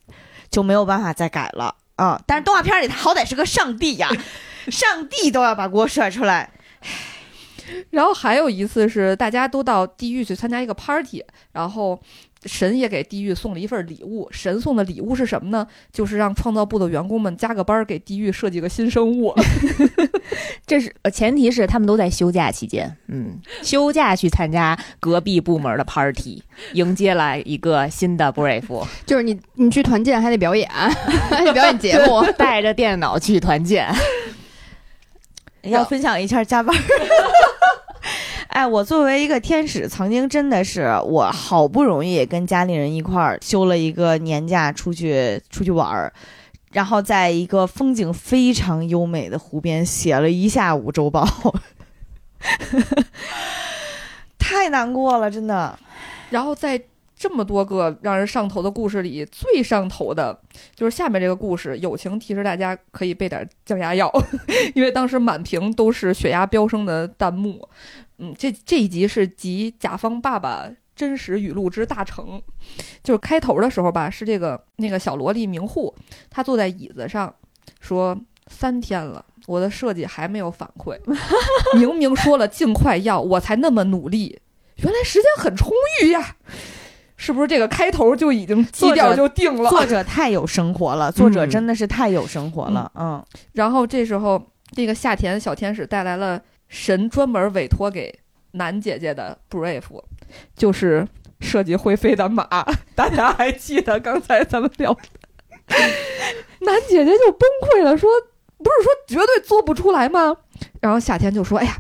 就没有办法再改了啊、但是动画片里他好歹是个上帝呀，上帝都要把锅甩出来。然后还有一次是大家都到地狱去参加一个 party，然后神也给地狱送了一份礼物。神送的礼物是什么呢？就是让创造部的员工们加个班儿，给地狱设计个新生物。这是呃前提是他们都在休假期间，嗯，休假去参加隔壁部门的 party，迎接了一个新的 brief 就是你你去团建还得表演，还得表演节目。带着电脑去团建。要分享一下加班儿。哎，我作为一个天使，曾经真的是我好不容易跟家里人一块儿休了一个年假，出去出去玩儿，然后在一个风景非常优美的湖边写了一下午周报，太难过了，真的。然后在这么多个让人上头的故事里，最上头的就是下面这个故事。友情提示大家可以备点降压药，因为当时满屏都是血压飙升的弹幕。嗯，这这一集是集甲方爸爸真实语录之大成，就是开头的时候吧，是这个那个小萝莉明户，她坐在椅子上说：“三天了。”我的设计还没有反馈，明明说了尽快要，我才那么努力，原来时间很充裕呀，是不是这个开头就已经基调就定了？作者太有生活了，作者真的是太有生活了，嗯，然后这时候，这个夏田小天使带来了神专门委托给男姐姐的 Brave，就是设计会飞的马。大家还记得刚才咱们聊男，姐姐就崩溃了，说不是说绝对做不出来吗？然后夏天就说：“哎呀，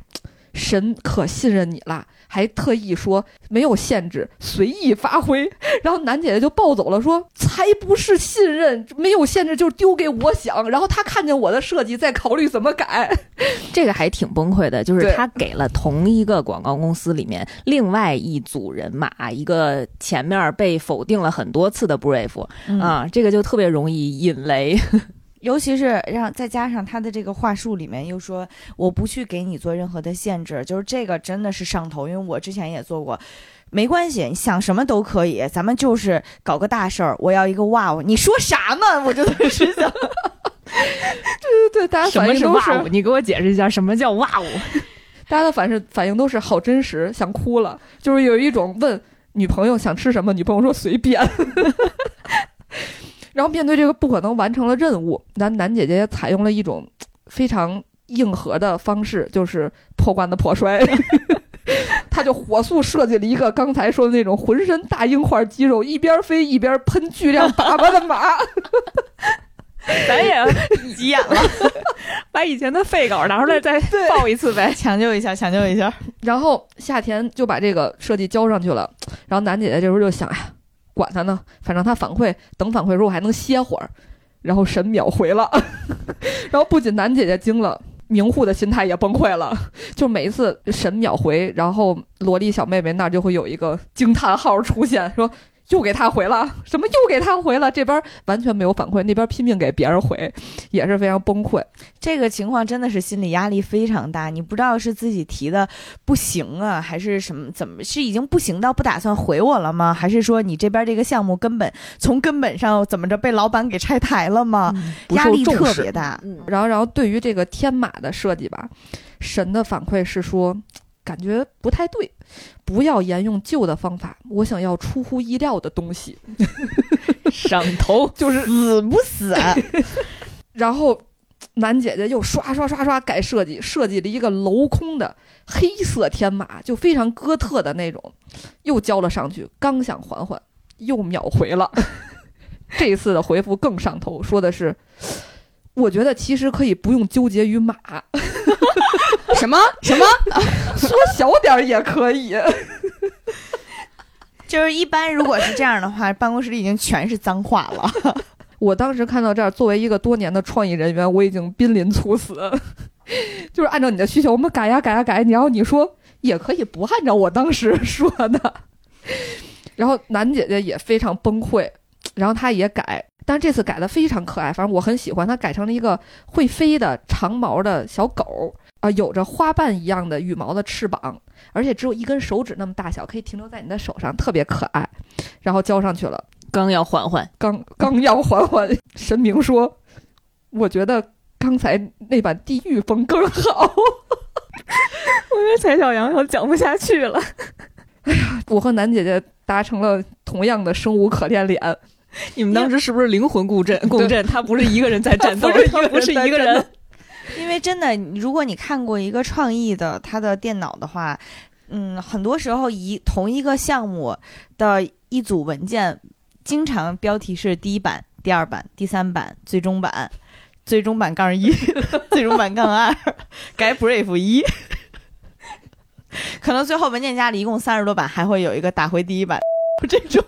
神可信任你了。”还特意说没有限制，随意发挥。然后楠姐姐就暴走了，说才不是信任，没有限制就是丢给我想。然后他看见我的设计，再考虑怎么改。这个还挺崩溃的，就是对他给了同一个广告公司里面另外一组人马一个前面被否定了很多次的 Brave 嗯啊，这个就特别容易引雷。尤其是让再加上他的这个话术里面又说我不去给你做任何的限制，就是这个真的是上头，因为我之前也做过。没关系，你想什么都可以，咱们就是搞个大事儿。我要一个哇哦！你说啥呢？我真的是想，对对对，大家反应都是，哇哦？你给我解释一下什么叫哇哦？大家的反是反应都是好真实，想哭了。就是有一种问女朋友想吃什么，女朋友说随便。然后面对这个不可能完成的任务，咱男姐姐也采用了一种非常硬核的方式，就是破罐子破摔。她就火速设计了一个刚才说的那种浑身大硬块肌肉，一边飞一边喷巨量粑粑的马。咱也急眼了，把以前的废稿拿出来再报一次呗。抢救一下，抢救一下。然后夏田就把这个设计交上去了，然后楠姐姐这时候就想，哎呀，管他呢，反正他反馈，等反馈说我还能歇会儿。然后神秒回了，然后不仅男姐姐惊了，明户的心态也崩溃了。就每一次神秒回，然后萝莉小妹妹那儿就会有一个惊叹号出现，说。又给他回了，什么又给他回了？这边完全没有反馈，那边拼命给别人回，也是非常崩溃。这个情况真的是心理压力非常大，你不知道是自己提的不行啊，还是什么？怎么是已经不行到不打算回我了吗？还是说你这边这个项目根本从根本上怎么着被老板给拆台了吗？不压力特别大。嗯，然后，然后对于这个天马的设计吧，神的反馈是说，感觉不太对，不要沿用旧的方法，我想要出乎意料的东西，上头。就是，死不死？然后男姐姐又刷刷刷刷改设计，设计了一个镂空的黑色天马，就非常哥特的那种，又交了上去，刚想缓缓，又秒回了。这一次的回复更上头，说的是。我觉得其实可以不用纠结于马，什么 什么？缩小点儿也可以。就是一般如果是这样的话，办公室里已经全是脏话了。我当时看到这儿，作为一个多年的创意人员，我已经濒临猝死。就是按照你的需求，我们改呀改呀改，然后你说也可以不按照我当时说的，然后楠姐姐也非常崩溃，然后她也改，但是这次改的非常可爱，反正我很喜欢，它改成了一个会飞的长毛的小狗啊、有着花瓣一样的羽毛的翅膀，而且只有一根手指那么大小，可以停留在你的手上，特别可爱，然后交上去了。刚要缓缓，刚刚要缓缓，神明说：“我觉得刚才那版地狱风更好。我觉得蔡小阳要讲不下去了。”哎呀我和楠姐姐达成了同样的生无可恋脸，你们当时是不是灵魂共振？共振，他不是一个人在战斗，他不是一个人。因为真的，如果你看过一个创意的他的电脑的话，嗯，很多时候一同一个项目的一组文件，经常标题是第一版、第二版、第三版、最终版、最终版杠一、最终版杠二，改 brief 一。可能最后文件夹里一共三十多版，还会有一个打回第一版这种。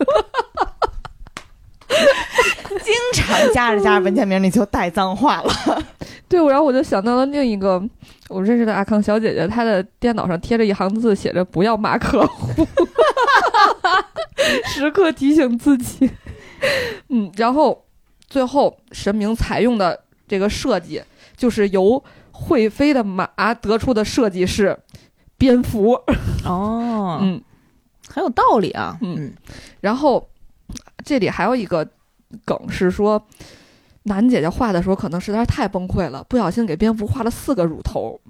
经常加着加着文件名里就带脏话了。对，然后我就想到了另一个我认识的阿康小姐姐，她的电脑上贴着一行字，写着“不要骂客户”，时刻提醒自己。嗯，然后最后神明采用的这个设计，就是由会飞的马得出的设计是蝙蝠。哦，嗯，很有道理啊。嗯，然后这里还有一个梗是说，楠姐姐画的时候可能实在是太崩溃了，不小心给蝙蝠画了四个乳头，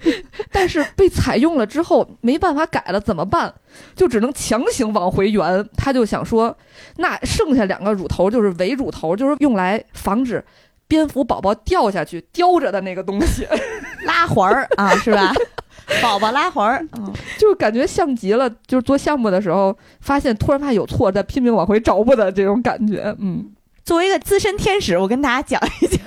但是被采用了之后没办法改了，怎么办？就只能强行往回圆。她就想说，那剩下两个乳头就是伪乳头，就是用来防止蝙蝠宝宝掉下去叼着的那个东西，拉环儿啊，是吧？宝宝拉环儿，嗯，就感觉像极了，就是做项目的时候发现突然发现有错，在拼命往回找补的这种感觉，嗯。作为一个资深天使，我跟大家讲一下，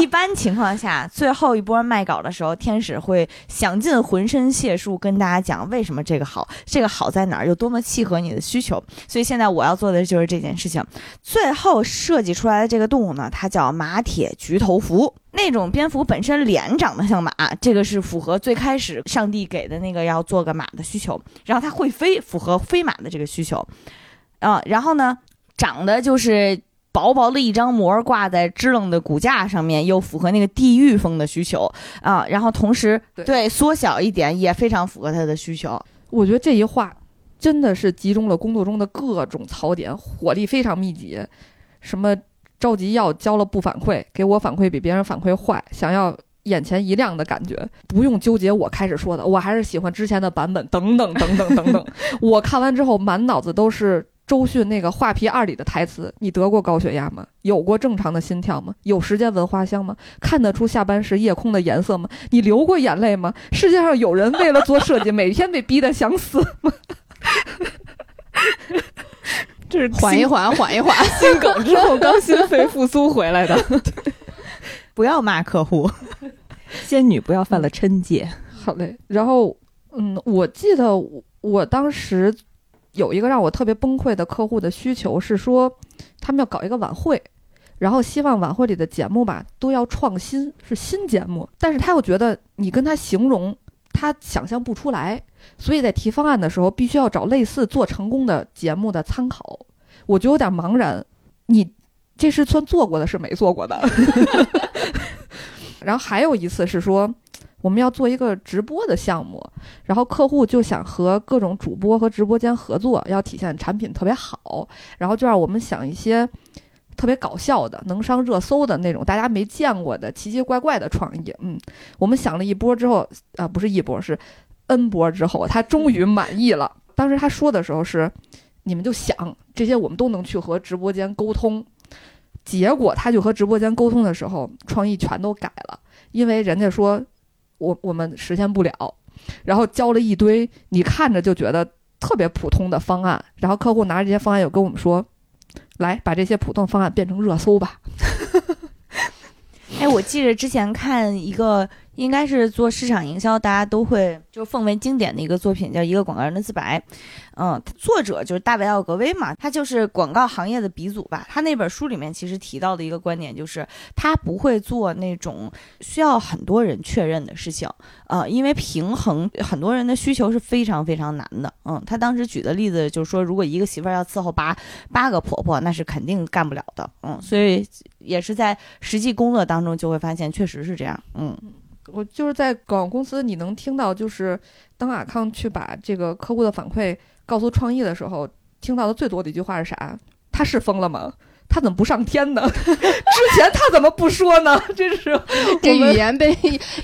一般情况下，最后一波卖稿的时候，天使会想尽浑身解数跟大家讲为什么这个好，这个好在哪儿，有多么契合你的需求。所以现在我要做的就是这件事情。最后设计出来的这个动物呢，它叫马铁菊头蝠。那种蝙蝠本身脸长得像马，这个是符合最开始上帝给的那个要做个马的需求。然后它会飞，符合飞马的这个需求。啊，然后呢，长得就是。薄薄的一张膜挂在支棱的骨架上面，又符合那个地域风的需求啊。然后同时对缩小一点，也非常符合他的需求。我觉得这一话真的是集中了工作中的各种槽点，火力非常密集。什么着急要交了不反馈，给我反馈比别人反馈坏，想要眼前一亮的感觉，不用纠结我开始说的，我还是喜欢之前的版本，等等等等等等。我看完之后满脑子都是。周迅那个《画皮二》里的台词：“你得过高血压吗？有过正常的心跳吗？有时间闻花香吗？看得出下班时夜空的颜色吗？你流过眼泪吗？世界上有人为了做设计，每天被逼得想死吗？”这是缓一缓，缓一缓，心梗之后刚心肺复苏回来的。不要骂客户，仙女不要犯了嗔戒。好嘞。然后，嗯，我记得我我当时。有一个让我特别崩溃的客户的需求是说，他们要搞一个晚会，然后希望晚会里的节目吧都要创新，是新节目。但是他又觉得你跟他形容，他想象不出来，所以在提方案的时候必须要找类似做成功的节目的参考。我就有点茫然，你这是算做过的，是没做过的。然后还有一次是说。我们要做一个直播的项目，然后客户就想和各种主播和直播间合作，要体现产品特别好，然后就让我们想一些特别搞笑的、能上热搜的那种大家没见过的奇奇怪怪的创意。嗯，我们想了一波之后，啊，不是一波，是 N 波之后，他终于满意了。当时他说的时候是，你们就想这些，我们都能去和直播间沟通。结果他就和直播间沟通的时候，创意全都改了，因为人家说。我我们实现不了，然后交了一堆你看着就觉得特别普通的方案，然后客户拿着这些方案又跟我们说，来把这些普通方案变成热搜吧。哎，我记得之前看一个应该是做市场营销，大家都会就奉为经典的一个作品，叫《一个广告人的自白》。嗯，作者就是大卫奥格威嘛，他就是广告行业的鼻祖吧。他那本书里面其实提到的一个观点就是，他不会做那种需要很多人确认的事情。呃，因为平衡很多人的需求是非常非常难的。嗯，他当时举的例子就是说，如果一个媳妇儿要伺候八八个婆婆，那是肯定干不了的。嗯，所以也是在实际工作当中就会发现，确实是这样。嗯。我就是在广告公司，你能听到，就是当阿康去把这个客户的反馈告诉创意的时候，听到的最多的一句话是啥？他是疯了吗？他怎么不上天呢？之前他怎么不说呢？这是 这语言被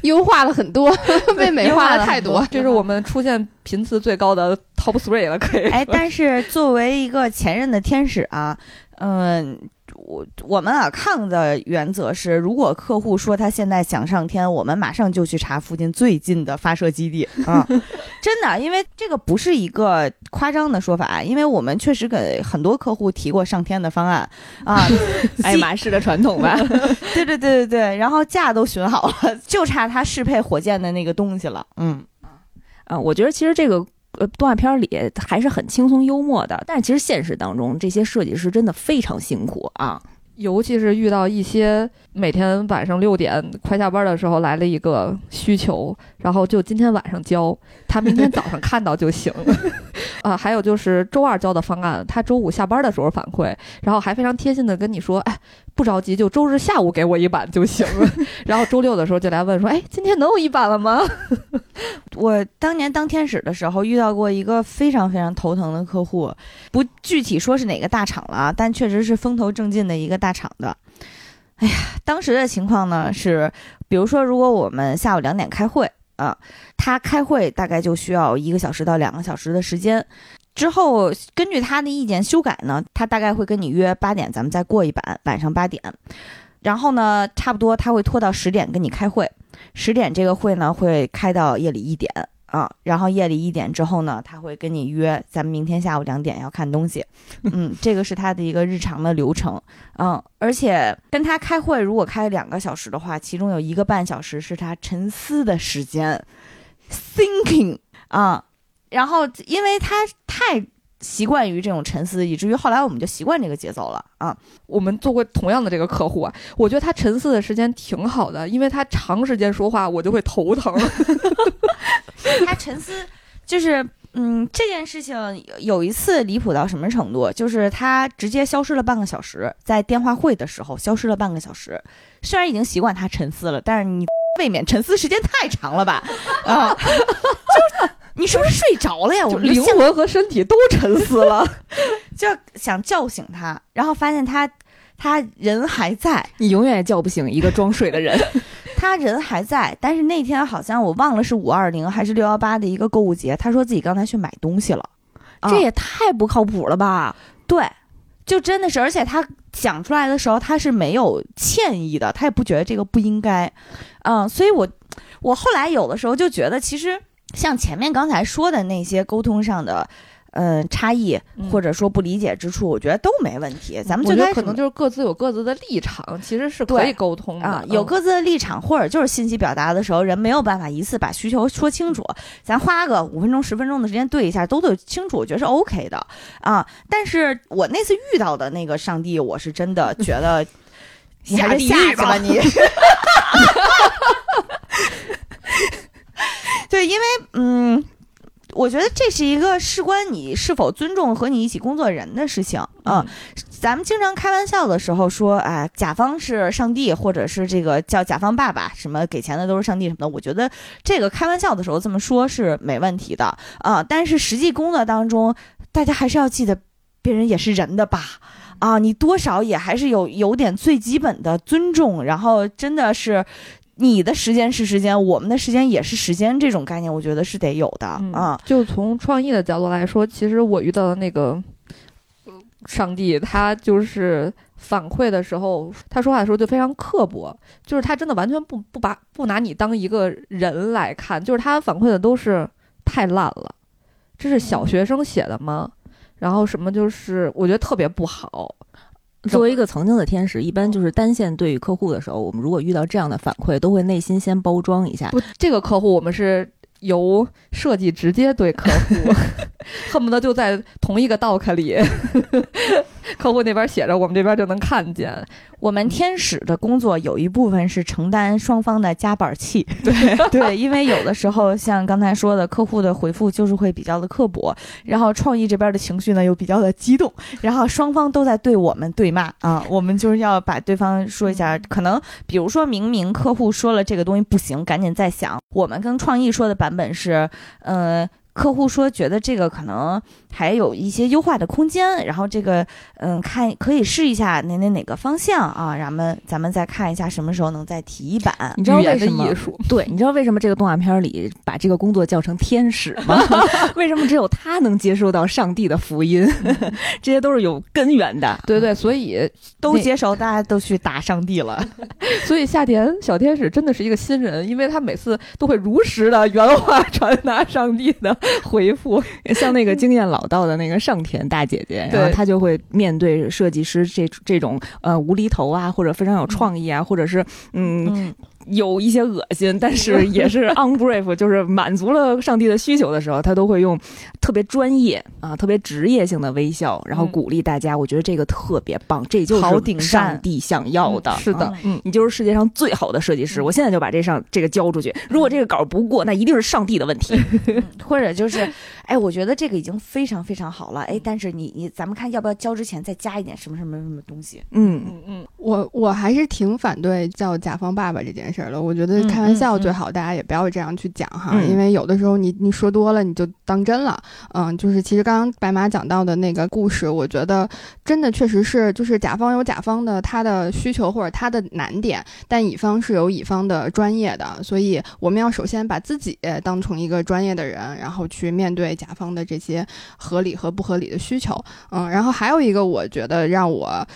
优化了很多，被美化了太多。这是我们出现频次最高的 top three 了，可以。哎，但是作为一个前任的天使啊，嗯。我我们啊抗的原则是，如果客户说他现在想上天，我们马上就去查附近最近的发射基地啊！真的，因为这个不是一个夸张的说法，因为我们确实给很多客户提过上天的方案啊，爱马仕的传统吧？对对对对对，然后架都寻好了，就差他适配火箭的那个东西了。嗯啊，我觉得其实这个。呃，动画片里还是很轻松幽默的，但是其实现实当中，这些设计师真的非常辛苦啊，尤其是遇到一些每天晚上六点快下班的时候来了一个需求，然后就今天晚上交，他明天早上看到就行。啊，还有就是周二交的方案，他周五下班的时候反馈，然后还非常贴心的跟你说，哎，不着急，就周日下午给我一版就行了。然后周六的时候就来问说，哎，今天能有一版了吗？我当年当天使的时候遇到过一个非常非常头疼的客户，不具体说是哪个大厂了，但确实是风头正劲的一个大厂的。哎呀，当时的情况呢是，比如说如果我们下午两点开会啊，他开会大概就需要一个小时到两个小时的时间，之后根据他的意见修改呢，他大概会跟你约八点，咱们再过一版，晚上八点，然后呢，差不多他会拖到十点跟你开会。十点这个会呢会开到夜里一点啊，然后夜里一点之后呢，他会跟你约，咱们明天下午两点要看东西，嗯，这个是他的一个日常的流程，嗯，而且跟他开会，如果开两个小时的话，其中有一个半小时是他沉思的时间，thinking 啊，然后因为他太。习惯于这种沉思，以至于后来我们就习惯这个节奏了啊。我们做过同样的这个客户啊，我觉得他沉思的时间挺好的，因为他长时间说话我就会头疼。他沉思就是，嗯，这件事情有一次离谱到什么程度？就是他直接消失了半个小时，在电话会的时候消失了半个小时。虽然已经习惯他沉思了，但是你 未免沉思时间太长了吧？啊，就是。你是不是睡着了呀？我灵魂和身体都沉思了，就想叫醒他，然后发现他他人还在。你永远也叫不醒一个装睡的人。他人还在，但是那天好像我忘了是五二零还是六幺八的一个购物节，他说自己刚才去买东西了，这也太不靠谱了吧？对，就真的是，而且他讲出来的时候他是没有歉意的，他也不觉得这个不应该。嗯，所以我我后来有的时候就觉得其实。像前面刚才说的那些沟通上的，呃，差异或者说不理解之处，我觉得都没问题。咱们最开始可能就是各自有各自的立场，其实是可以沟通的。有各自的立场，或者就是信息表达的时候，人没有办法一次把需求说清楚，咱花个五分钟、十分钟的时间对一下，都对清楚，我觉得是 OK 的啊。但是我那次遇到的那个上帝，我是真的 觉得下地狱吧你。对，因为嗯，我觉得这是一个事关你是否尊重和你一起工作人的事情啊。咱们经常开玩笑的时候说，哎，甲方是上帝，或者是这个叫甲方爸爸，什么给钱的都是上帝什么的。我觉得这个开玩笑的时候这么说是没问题的啊。但是实际工作当中，大家还是要记得，别人也是人的吧？啊，你多少也还是有有点最基本的尊重，然后真的是。你的时间是时间，我们的时间也是时间，这种概念我觉得是得有的啊。就从创意的角度来说，其实我遇到的那个上帝，他就是反馈的时候，他说话的时候就非常刻薄，就是他真的完全不不把不拿你当一个人来看，就是他反馈的都是太烂了，这是小学生写的吗？然后什么就是我觉得特别不好。作为一个曾经的天使，一般就是单线对于客户的时候，我们如果遇到这样的反馈，都会内心先包装一下。不，这个客户我们是由设计直接对客户，恨不得就在同一个 doc 里，客户那边写着，我们这边就能看见。我们天使的工作有一部分是承担双方的夹板气，对对，因为有的时候像刚才说的，客户的回复就是会比较的刻薄，然后创意这边的情绪呢又比较的激动，然后双方都在对我们对骂啊，我们就是要把对方说一下，可能比如说明明客户说了这个东西不行，赶紧再想，我们跟创意说的版本是，呃。客户说觉得这个可能还有一些优化的空间，然后这个嗯看可以试一下哪哪哪个方向啊，咱们咱们再看一下什么时候能再提一版。你知道为什么艺？术，对，你知道为什么这个动画片里把这个工作叫成天使吗？为什么只有他能接受到上帝的福音？这些都是有根源的。对对，所以都接受，大家都去打上帝了。所以夏田小天使真的是一个新人，因为他每次都会如实的原话传达上帝的 回复。像那个经验老道的那个上田大姐姐，然后她就会面对设计师这这种呃无厘头啊，或者非常有创意啊，或者是嗯嗯，有一些恶心，但是 也是 unbrief，就是满足了上帝的需求的时候，他都会用特别专业啊、特别职业性的微笑，然后嗯鼓励大家。我觉得这个特别棒，这就是上帝想要的。是的你就是世界上最好的设计师，我现在就把这上这个交出去。如果这个稿不过，那一定是上帝的问题。或者就是，哎，我觉得这个已经非常非常好了，哎，但是你你咱们看要不要交之前再加一点什么什么什么东西？嗯，嗯嗯，我我还是挺反对叫甲方爸爸这件事儿了。我觉得嗯开玩笑嗯最好，大家也不要这样去讲哈，嗯因为有的时候你你说多了你就当真了。嗯，就是其实刚刚白马讲到的那个故事，我觉得真的确实是，就是甲方有甲方的他的需求或者他的难点，但乙方是有乙方的专业的，所以我们要首先把自己当成一个专业的人，然后去面对甲方的这些合理和不合理的需求。嗯，然后还有一个，我觉得让我。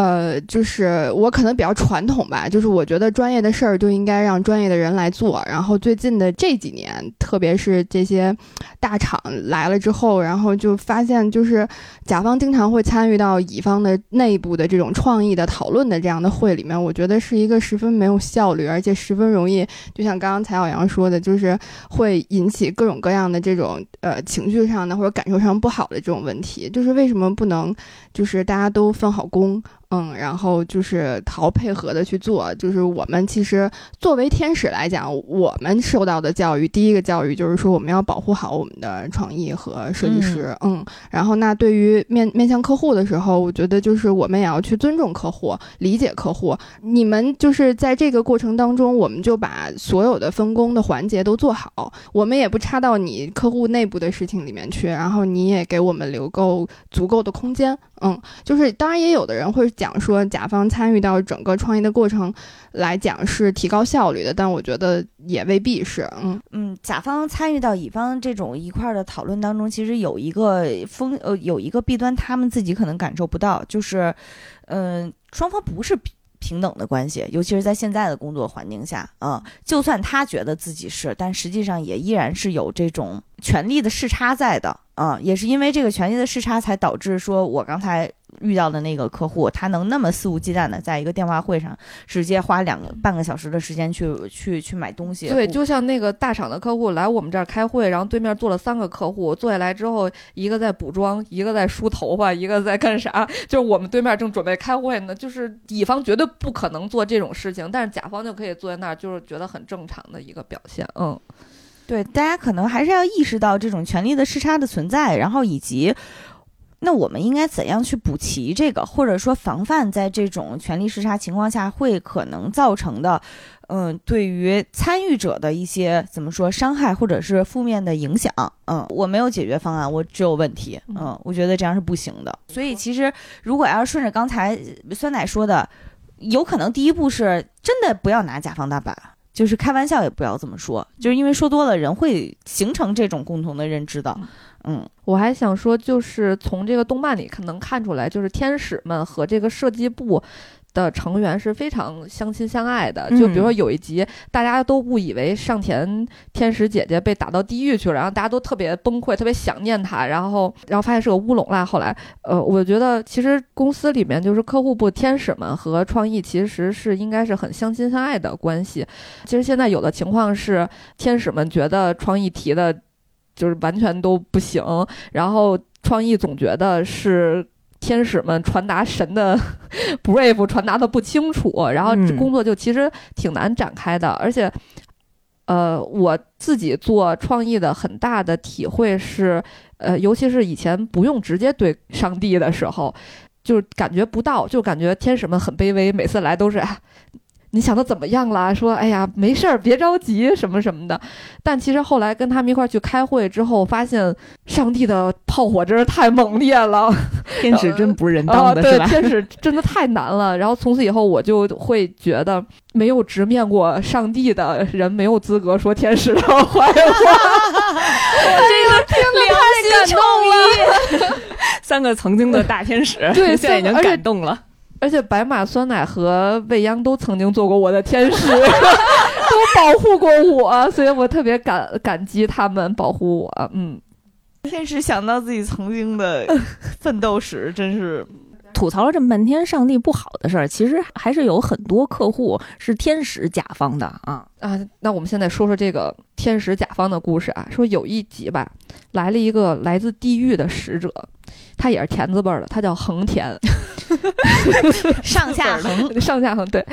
呃，就是我可能比较传统吧，就是我觉得专业的事儿就应该让专业的人来做。然后最近的这几年，特别是这些大厂来了之后，然后就发现，就是甲方经常会参与到乙方的内部的这种创意的讨论的这样的会里面，我觉得是一个十分没有效率，而且十分容易，就像刚刚蔡小阳说的，就是会引起各种各样的这种呃情绪上的或者感受上不好的这种问题。就是为什么不能，就是大家都分好工？嗯，然后就是好配合的去做。就是我们其实作为天使来讲，我们受到的教育，第一个教育就是说我们要保护好我们的创意和设计师。嗯然后那对于面面向客户的时候，我觉得就是我们也要去尊重客户，理解客户。你们就是在这个过程当中，我们就把所有的分工的环节都做好，我们也不插到你客户内部的事情里面去，然后你也给我们留够足够的空间。嗯，就是当然也有的人会讲说，甲方参与到整个创业的过程来讲是提高效率的，但我觉得也未必是。嗯嗯，甲方参与到乙方这种一块儿的讨论当中，其实有一个风呃有一个弊端，他们自己可能感受不到，就是，嗯、双方不是平平等的关系，尤其是在现在的工作环境下，啊、就算他觉得自己是，但实际上也依然是有这种权力的视差在的，啊、也是因为这个权力的视差，才导致说我刚才遇到的那个客户，他能那么肆无忌惮的在一个电话会上直接花两个半个小时的时间去去去买东西，对，就像那个大厂的客户来我们这儿开会，然后对面坐了三个客户，坐下来之后，一个在补妆，一个在梳头发，一个在干啥？就是我们对面正准备开会呢，就是乙方绝对不可能做这种事情，但是甲方就可以坐在那儿，就是觉得很正常的一个表现。嗯，对，大家可能还是要意识到这种权力的视差的存在，然后以及。那我们应该怎样去补齐这个，或者说防范在这种权力视差情况下会可能造成的，嗯，对于参与者的一些怎么说伤害或者是负面的影响？嗯，我没有解决方案，我只有问题。嗯，我觉得这样是不行的。所以其实如果要是顺着刚才酸奶说的，有可能第一步是真的不要拿甲方大板。就是开玩笑也不要这么说，就是因为说多了，人会形成这种共同的认知的。嗯，我还想说，就是从这个动漫里看能看出来，就是天使们和这个设计部，的成员是非常相亲相爱的。就比如说有一集，大家都误以为上田天使姐姐被打到地狱去了，然后大家都特别崩溃，特别想念她，然后然后发现是个乌龙啦。后来，呃，我觉得其实公司里面就是客户部天使们和创意其实是应该是很相亲相爱的关系。其实现在有的情况是，天使们觉得创意提的，就是完全都不行，然后创意总觉得是。天使们传达神的 brief 传达的不清楚，然后工作就其实挺难展开的。而且，呃，我自己做创意的很大的体会是，呃，尤其是以前不用直接对上帝的时候，就是感觉不到，就感觉天使们很卑微，每次来都是。哎你想的怎么样了？说，哎呀，没事儿，别着急，什么什么的。但其实后来跟他们一块儿去开会之后，发现上帝的炮火真是太猛烈了，天使真不是人 当的是吧？天使真的太难了。然后从此以后，我就会觉得没有直面过上帝的人没有资格说天使的坏话。这个太感动了，三个曾经的大天使，对现在已经感动了。而且白马酸奶和未央都曾经做过我的天使，都保护过我，所以我特别感感激他们保护我。嗯，天使想到自己曾经的奋斗史，真是 吐槽了这么半天上帝不好的事儿，其实还是有很多客户是天使甲方的啊。啊，那我们现在说说这个天使甲方的故事啊。说有一集吧，来了一个来自地狱的使者，他也是田字辈儿的，他叫横田，上下横。上下横对。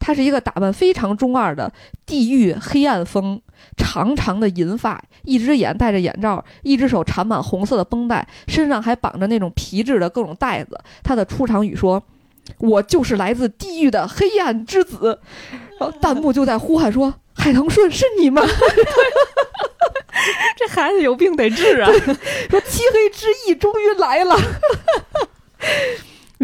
他是一个打扮非常中二的地狱黑暗风，长长的银发，一只眼戴着眼罩，一只手缠满红色的绷带，身上还绑着那种皮质的各种带子。他的出场语说：“我就是来自地狱的黑暗之子。”然后弹幕就在呼喊说：“海棠顺是你吗？” 这孩子有病得治啊！说漆黑之翼终于来了。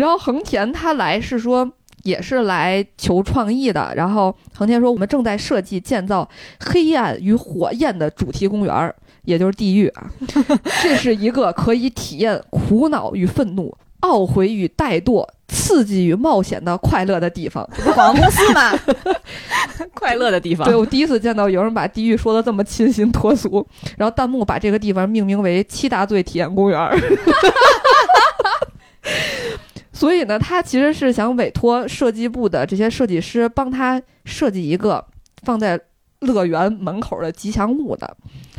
然后横田他来是说也是来求创意的，然后横田说我们正在设计建造黑暗与火焰的主题公园儿，也就是地狱啊。这是一个可以体验苦恼与愤怒、懊悔与怠惰、刺激与冒险的快乐的地方。不是广告公司吗？快乐的地方对，我第一次见到有人把地狱说的这么清新脱俗，然后弹幕把这个地方命名为七大罪体验公园儿。所以呢，他其实是想委托设计部的这些设计师帮他设计一个放在乐园门口的吉祥物的。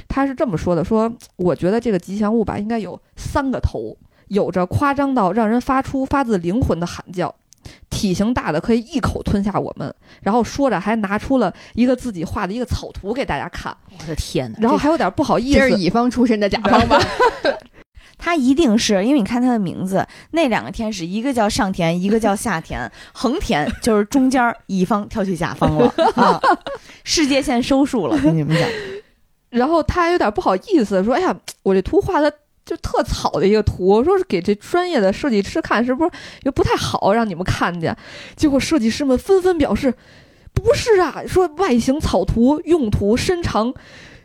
他是这么说的：说我觉得这个吉祥物吧，应该有三个头，有着夸张到让人发出发自灵魂的喊叫，体型大的可以一口吞下我们。然后说着还拿出了一个自己画的一个草图给大家看，我的天哪！然后还有点不好意思这是，乙方出身的甲方吧？他一定是因为你看他的名字，那两个天使，一个叫上田，一个 叫下田，横田就是中间儿乙方跳去甲方了 啊，世界线收束了，跟 你们讲。然后他还有点不好意思，说：“哎呀，我这图画的就特草的一个图，说是给这专业的设计师看，是不是又不太好让你们看见？”结果设计师们纷纷表示：“不是啊，说外形草图、用途、身长，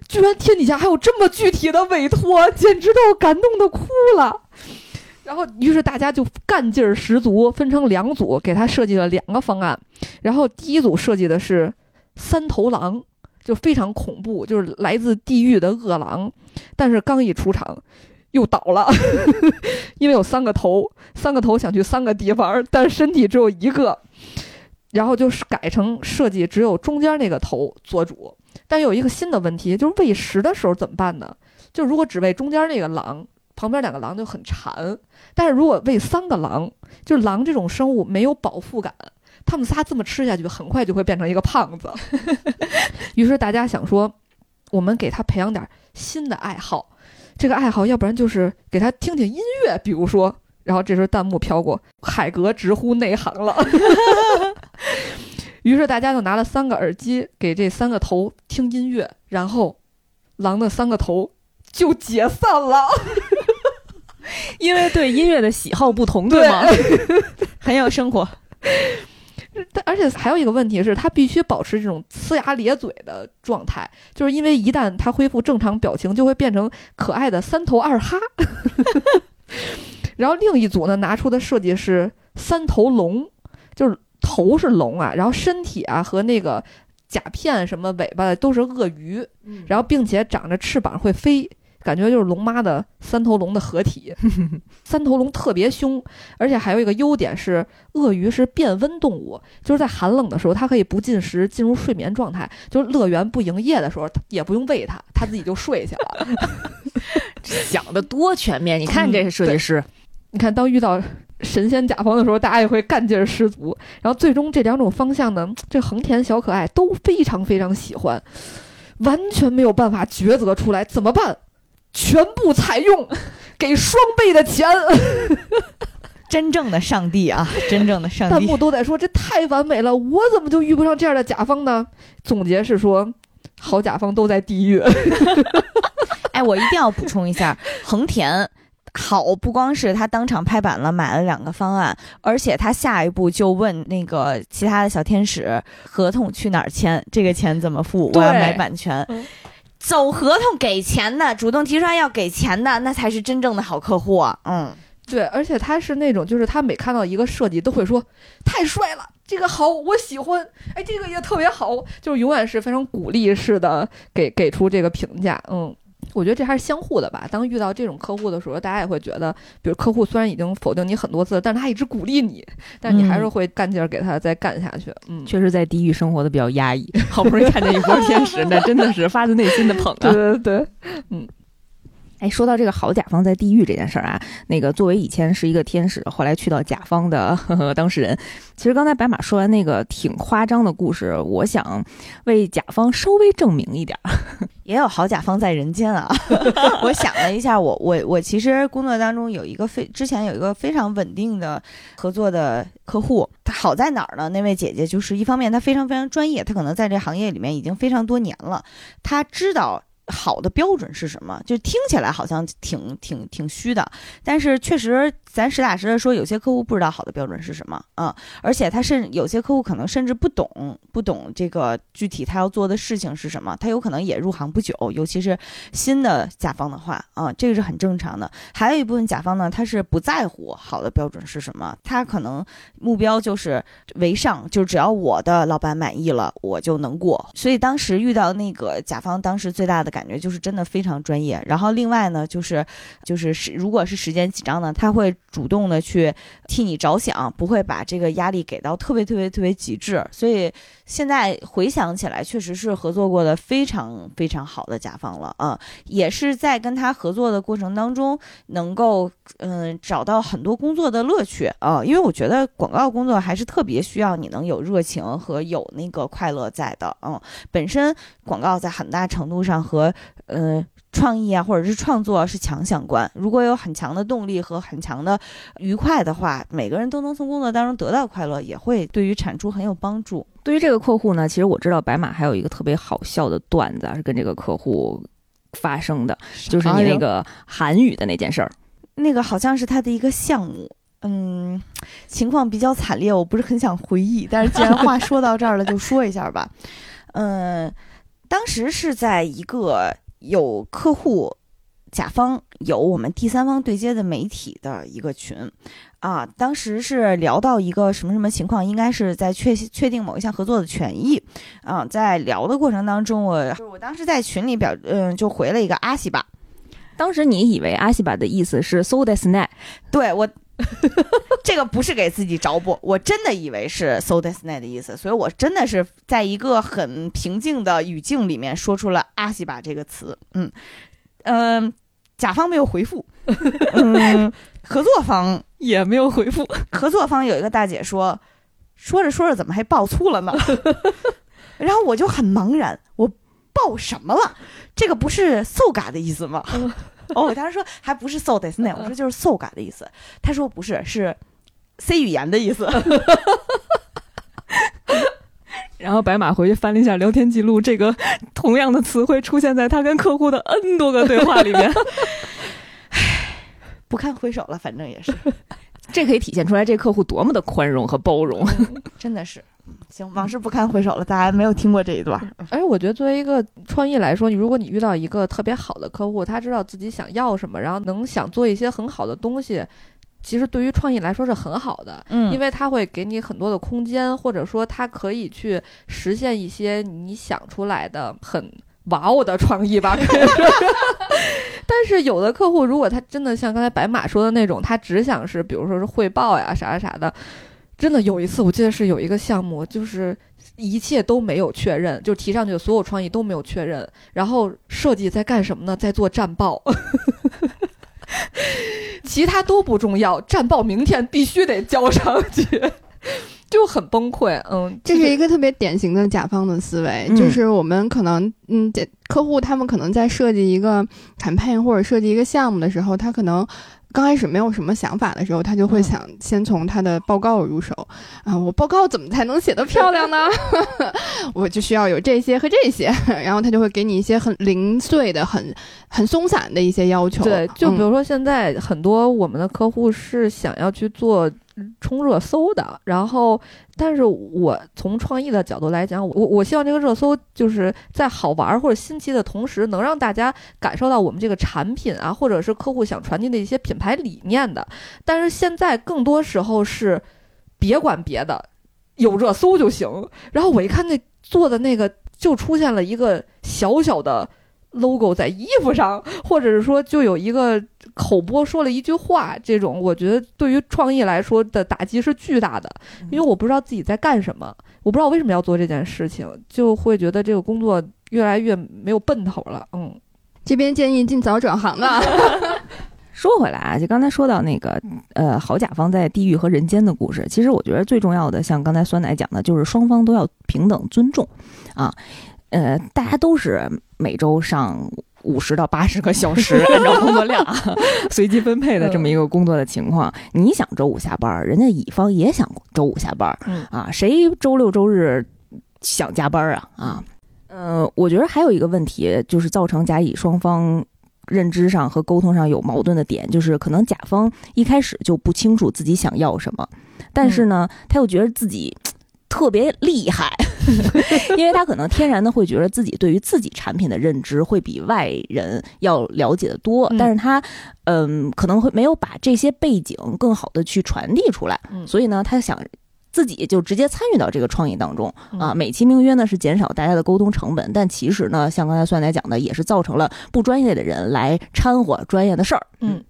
居然天底下还有这么具体的委托，简直都感动的哭了。”然后，于是大家就干劲儿十足，分成两组，给他设计了两个方案。然后第一组设计的是三头狼，就非常恐怖，就是来自地狱的恶狼。但是刚一出场，又倒了，因为有三个头，三个头想去三个地方，但身体只有一个。然后就是改成设计只有中间那个头做主，但有一个新的问题，就是喂食的时候怎么办呢？就如果只喂中间那个狼，旁边两个狼就很馋；但是如果喂三个狼，就是狼这种生物没有饱腹感，他们仨这么吃下去，很快就会变成一个胖子。于是大家想说，我们给他培养点新的爱好，这个爱好要不然就是给他听听音乐，比如说。然后这时候弹幕飘过，海格直呼内行了。于是大家就拿了三个耳机给这三个头听音乐，然后狼的三个头就解散了。因为对音乐的喜好不同，对吗？很有生活。但而且还有一个问题是，他必须保持这种呲牙咧嘴的状态，就是因为一旦他恢复正常表情，就会变成可爱的三头二哈。然后另一组呢拿出的设计是三头龙，就是头是龙啊，然后身体啊和那个甲片什么尾巴都是鳄鱼，然后并且长着翅膀会飞。感觉就是龙妈的三头龙的合体，三头龙特别凶，而且还有一个优点是，鳄鱼是变温动物，就是在寒冷的时候，它可以不进食，进入睡眠状态。就是乐园不营业的时候，它也不用喂它，它自己就睡去了。想的多全面！你看这设计师，你看，当遇到神仙甲方的时候，大家也会干劲儿十足。然后最终这两种方向呢，这横田小可爱都非常非常喜欢，完全没有办法抉择出来怎么办。全部采用，给双倍的钱。真正的上帝啊，真正的上帝！弹幕都在说这太完美了，我怎么就遇不上这样的甲方呢？总结是说，好甲方都在地狱。哎，我一定要补充一下，横田好不光是他当场拍板了，买了两个方案，而且他下一步就问那个其他的小天使，合同去哪儿签？这个钱怎么付？我要买版权。走合同给钱的，主动提出来要给钱的，那才是真正的好客户啊！嗯，对，而且他是那种，就是他每看到一个设计都会说太帅了，这个好，我喜欢，哎，这个也特别好，就是永远是非常鼓励式的给给出这个评价，嗯。我觉得这还是相互的吧。当遇到这种客户的时候，大家也会觉得，比如客户虽然已经否定你很多次，但是他一直鼓励你，但你还是会干劲儿给他再干下去。嗯，确实，在地狱生活的比较压抑，好不容易看见一波天使，那真的是发自内心的捧啊。对对对，嗯。哎，说到这个好甲方在地狱这件事儿啊，那个作为以前是一个天使，后来去到甲方的 呵呵当事人，其实刚才白马说完那个挺夸张的故事，我想为甲方稍微证明一点，也有好甲方在人间啊。我想了一下，我我我其实工作当中有一个非之前有一个非常稳定的合作的客户，他好在哪儿呢？那位姐姐就是一方面她非常非常专业，她可能在这行业里面已经非常多年了，她知道。好的标准是什么？就听起来好像挺挺挺虚的，但是确实，咱实打实的说，有些客户不知道好的标准是什么啊，而且他甚有些客户可能甚至不懂，不懂这个具体他要做的事情是什么，他有可能也入行不久，尤其是新的甲方的话啊，这个是很正常的。还有一部分甲方呢，他是不在乎好的标准是什么，他可能目标就是为上，就只要我的老板满意了，我就能过。所以当时遇到那个甲方，当时最大的。感觉就是真的非常专业，然后另外呢，就是就是时如果是时间紧张呢，他会主动的去替你着想，不会把这个压力给到特别特别特别极致。所以现在回想起来，确实是合作过的非常非常好的甲方了。啊，也是在跟他合作的过程当中，能够嗯找到很多工作的乐趣。啊，因为我觉得广告工作还是特别需要你能有热情和有那个快乐在的，嗯，本身广告在很大程度上和嗯，创意啊，或者是创作是强相关。如果有很强的动力和很强的愉快的话，每个人都能从工作当中得到快乐，也会对于产出很有帮助。对于这个客户呢，其实我知道白马还有一个特别好笑的段子啊是跟这个客户发生的，就是你那个韩语的那件事儿。那个好像是他的一个项目，嗯，情况比较惨烈，我不是很想回忆，但是既然话说到这儿了，就说一下吧。嗯。当时是在一个有客户、甲方有我们第三方对接的媒体的一个群，啊，当时是聊到一个什么什么情况，应该是在确确定某一项合作的权益，啊，在聊的过程当中，我我当时在群里表，嗯，就回了一个阿西吧，当时你以为阿西吧的意思是 so that's nice，对我。这个不是给自己找补，我真的以为是 so night 的意思，所以我真的是在一个很平静的语境里面说出了阿西吧这个词。嗯嗯，甲方没有回复，嗯，合作方也没有回复。合作方有一个大姐说，说着说着怎么还爆粗了呢？然后我就很茫然，我爆什么了？这个不是 so 嘎的意思吗？哦，我当时说还不是 so this night，我说就是 so 感的意思。他说不是，是 C 语言的意思。然后白马回去翻了一下聊天记录，这个同样的词汇出现在他跟客户的 N 多个对话里面。唉，不堪回首了，反正也是。这可以体现出来这客户多么的宽容和包容，真的是。行，往事不堪回首了。大家没有听过这一段。哎，我觉得作为一个创意来说，你如果你遇到一个特别好的客户，他知道自己想要什么，然后能想做一些很好的东西。其实对于创意来说是很好的，嗯因为它会给你很多的空间，或者说它可以去实现一些你想出来的很哇哦的创意吧。但是有的客户，如果他真的像刚才白马说的那种，他只想是比如说是汇报呀啥啥啥的，真的有一次我记得是有一个项目，就是一切都没有确认，就提上去的所有创意都没有确认，然后设计在干什么呢？在做战报。其他都不重要，战报明天必须得交上去，就很崩溃。嗯，这是一个特别典型的甲方的思维，嗯就是我们可能，嗯，这客户他们可能在设计一个 campaign 或者设计一个项目的时候，他可能刚开始没有什么想法的时候，他就会嗯想先从他的报告入手啊，我报告怎么才能写得漂亮呢？我就需要有这些和这些，然后他就会给你一些很零碎的、很很松散的一些要求。对，就比嗯如说现在很多我们的客户是想要去做冲热搜的，然后，但是我从创意的角度来讲，我我希望这个热搜就是在好玩或者新奇的同时，能让大家感受到我们这个产品啊，或者是客户想传递的一些品牌理念的。但是现在更多时候是别管别的，有热搜就行。然后我一看那做的那个，就出现了一个小小的。logo 在衣服上，或者是说就有一个口播说了一句话，这种我觉得对于创意来说的打击是巨大的，因为我不知道自己在干什么，我不知道为什么要做这件事情，就会觉得这个工作越来越没有奔头了。嗯，这边建议尽早转行呢。说回来啊，就刚才说到那个呃，好甲方在地狱和人间的故事，其实我觉得最重要的，像刚才酸奶讲的，就是双方都要平等尊重啊。呃，大家都是每周上五十到八十个小时，按照工作量啊 随机分配的这么一个工作的情况。你想周五下班，人家乙方也想周五下班，嗯啊，谁周六周日想加班啊？啊，呃，我觉得还有一个问题，就是造成甲乙双方认知上和沟通上有矛盾的点，就是可能甲方一开始就不清楚自己想要什么，但是呢，他又觉得自己特别厉害，因为他可能天然的会觉得自己对于自己产品的认知会比外人要了解的多，嗯但是他嗯可能会没有把这些背景更好的去传递出来，嗯所以呢，他想。自己就直接参与到这个创意当中啊，嗯美其名曰呢是减少大家的沟通成本，但其实呢，像刚才酸奶讲的，也是造成了不专业的人来掺和专业的事儿。嗯，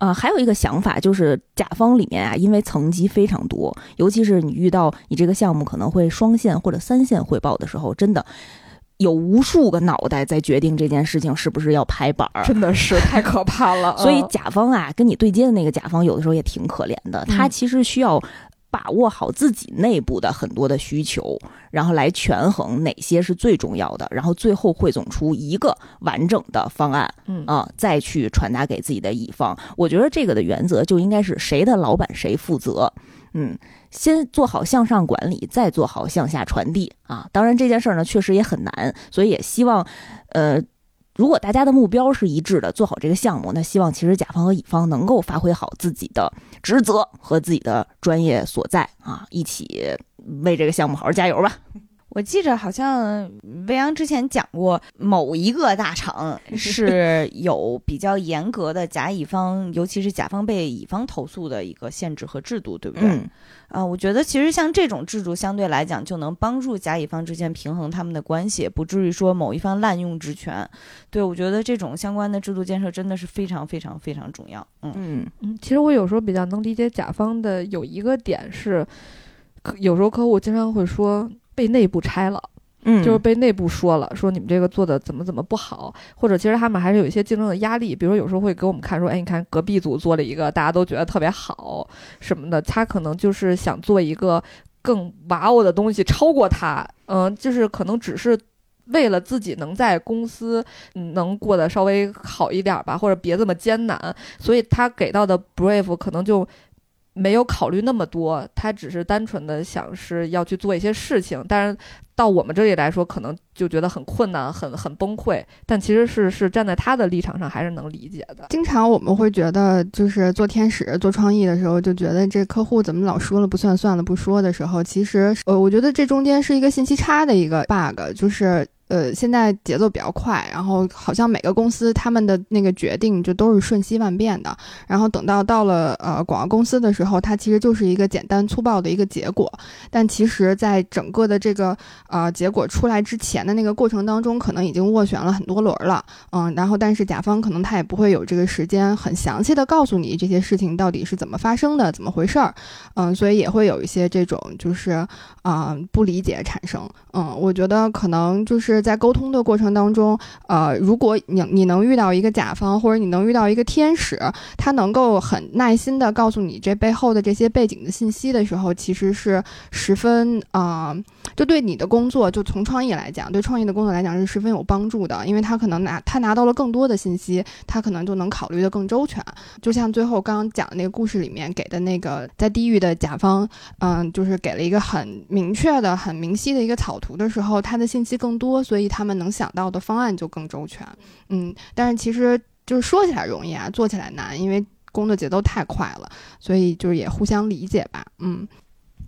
呃，还有一个想法就是，甲方里面啊，因为层级非常多，尤其是你遇到你这个项目可能会双线或者三线汇报的时候，真的有无数个脑袋在决定这件事情是不是要拍板儿。真的是太可怕了。所以嗯甲方啊，跟你对接的那个甲方，有的时候也挺可怜的，他嗯其实需要。把握好自己内部的很多的需求，然后来权衡哪些是最重要的，然后最后汇总出一个完整的方案嗯啊、再去传达给自己的乙方。我觉得这个的原则就应该是谁的老板谁负责。嗯，先做好向上管理，再做好向下传递啊。当然这件事儿呢，确实也很难，所以也希望，呃。如果大家的目标是一致的，做好这个项目，那希望其实甲方和乙方能够发挥好自己的职责和自己的专业所在啊，一起为这个项目好好加油吧。我记着好像未央之前讲过，某一个大厂 是有比较严格的甲乙方，尤其是甲方被乙方投诉的一个限制和制度，对不对？嗯，啊，我觉得其实像这种制度相对来讲，就能帮助甲乙方之间平衡他们的关系，不至于说某一方滥用职权。对我觉得这种相关的制度建设真的是非常非常非常重要。嗯嗯嗯，其实我有时候比较能理解甲方的有一个点是，可有时候客户经常会说被内部拆了。嗯，就是被内部说了，说你们这个做的怎么怎么不好，或者其实他们还是有一些竞争的压力，比如有时候会给我们看说，哎，你看隔壁组做了一个大家都觉得特别好什么的，他可能就是想做一个更哇哦的东西超过他，嗯、就是可能只是。为了自己能在公司嗯能过得稍微好一点吧，或者别这么艰难，所以他给到的 brief 可能就没有考虑那么多，他只是单纯的想是要去做一些事情，但是到我们这里来说，可能就觉得很困难、很很崩溃。但其实是是站在他的立场上，还是能理解的。经常我们会觉得，就是做天使、做创意的时候，就觉得这客户怎么老说了不算、算了不说的时候，其实呃，我觉得这中间是一个信息差的一个 bug，就是呃，现在节奏比较快，然后好像每个公司他们的那个决定就都是瞬息万变的。然后等到到了呃广告公司的时候，它其实就是一个简单粗暴的一个结果。但其实，在整个的这个呃结果出来之前的那个过程当中，可能已经斡旋了很多轮了。嗯，然后但是甲方可能他也不会有这个时间很详细的告诉你这些事情到底是怎么发生的，怎么回事儿。嗯，所以也会有一些这种就是啊、不理解产生。嗯，我觉得可能就是在沟通的过程当中，呃，如果你你能遇到一个甲方，或者你能遇到一个天使，他能够很耐心的告诉你这背后的这些背景的信息的时候，其实是十分啊、就对你的工作，就从创意来讲，对创意的工作来讲是十分有帮助的，因为他可能拿他拿到了更多的信息，他可能就能考虑的更周全。就像最后刚刚讲的那个故事里面给的那个在地狱的甲方，嗯，就是给了一个很明确的、很明晰的一个草图的时候，他的信息更多，所以他们能想到的方案就更周全。嗯，但是其实就是说起来容易啊，做起来难，因为工作节奏太快了，所以就是也互相理解吧。嗯。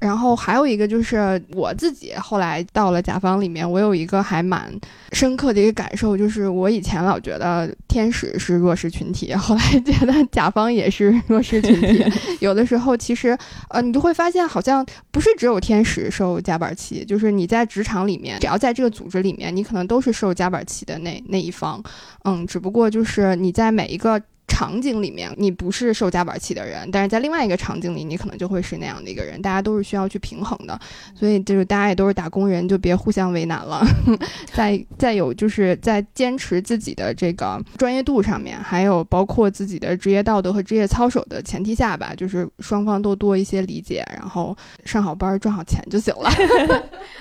然后还有一个就是我自己后来到了甲方里面，我有一个还蛮深刻的一个感受，就是我以前老觉得天使是弱势群体，后来觉得甲方也是弱势群体。有的时候其实呃，你就会发现好像不是只有天使受夹板气，就是你在职场里面，只要在这个组织里面，你可能都是受夹板气的那那一方。嗯，只不过就是你在每一个。场景里面，你不是受夹板气的人，但是在另外一个场景里，你可能就会是那样的一个人。大家都是需要去平衡的，所以就是大家也都是打工人，就别互相为难了。再再有就是在坚持自己的这个专业度上面，还有包括自己的职业道德和职业操守的前提下吧，就是双方都多一些理解，然后上好班赚好钱就行了。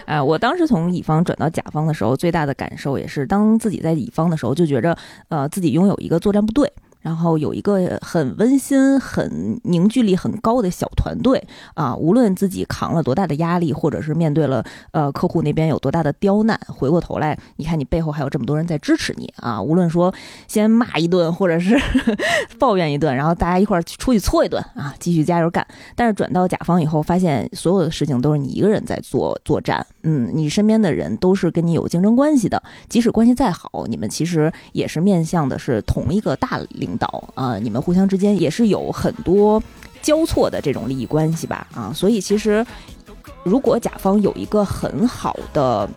哎 我当时从乙方转到甲方的时候，最大的感受也是，当自己在乙方的时候，就觉着，呃，自己拥有一个作战部队。然后有一个很温馨、很凝聚力很高的小团队啊，无论自己扛了多大的压力，或者是面对了呃客户那边有多大的刁难，回过头来，你看你背后还有这么多人在支持你啊。无论说先骂一顿，或者是 抱怨一顿，然后大家一块儿出去搓一顿啊，继续加油干。但是转到甲方以后，发现所有的事情都是你一个人在做作战，嗯，你身边的人都是跟你有竞争关系的，即使关系再好，你们其实也是面向的是同一个大领导啊、你们互相之间也是有很多交错的这种利益关系吧，啊，所以其实如果甲方有一个很好的。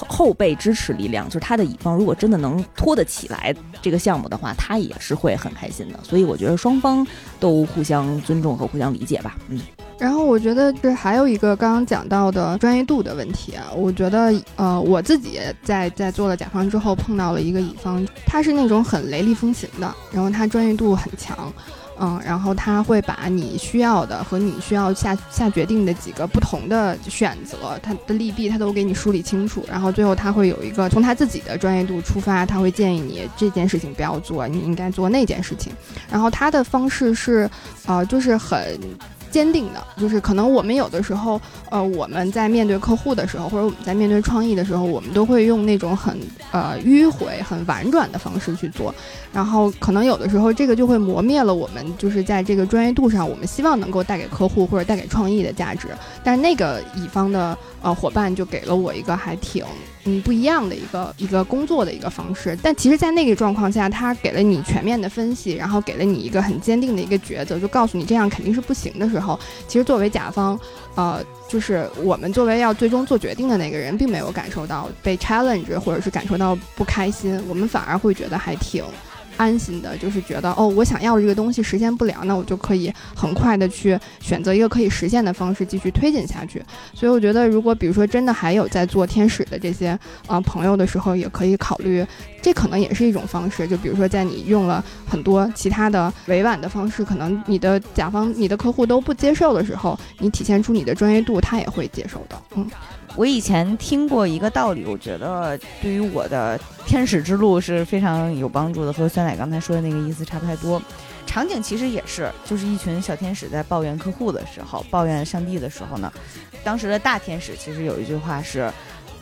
后后备支持力量，就是他的乙方，如果真的能拖得起来这个项目的话，他也是会很开心的。所以我觉得双方都互相尊重和互相理解吧。嗯，然后我觉得这还有一个刚刚讲到的专业度的问题啊，我觉得呃我自己在在做了甲方之后碰到了一个乙方，他是那种很雷厉风行的，然后他专业度很强。嗯，然后他会把你需要的和你需要下下决定的几个不同的选择，他的利弊他都给你梳理清楚，然后最后他会有一个从他自己的专业度出发，他会建议你这件事情不要做，你应该做那件事情。然后他的方式是，呃，就是很坚定的，就是可能我们有的时候，呃，我们在面对客户的时候，或者我们在面对创意的时候，我们都会用那种很呃迂回、很婉转的方式去做，然后可能有的时候这个就会磨灭了我们就是在这个专业度上，我们希望能够带给客户或者带给创意的价值。但是那个乙方的呃伙伴就给了我一个还挺嗯不一样的一个一个工作的一个方式。但其实，在那个状况下，他给了你全面的分析，然后给了你一个很坚定的一个抉择，就告诉你这样肯定是不行的时候，其实作为甲方，呃，就是我们作为要最终做决定的那个人，并没有感受到被 challenge 或者是感受到不开心，我们反而会觉得还挺。安心的，就是觉得哦，我想要的这个东西实现不了，那我就可以很快的去选择一个可以实现的方式继续推进下去。所以我觉得，如果比如说真的还有在做天使的这些啊朋友的时候，也可以考虑，这可能也是一种方式。就比如说，在你用了很多其他的委婉的方式，可能你的甲方、你的客户都不接受的时候，你体现出你的专业度，他也会接受的。嗯。我以前听过一个道理，我觉得对于我的天使之路是非常有帮助的，和酸奶刚才说的那个意思差不太多。场景其实也是，就是一群小天使在抱怨客户的时候，抱怨上帝的时候呢，当时的大天使其实有一句话是：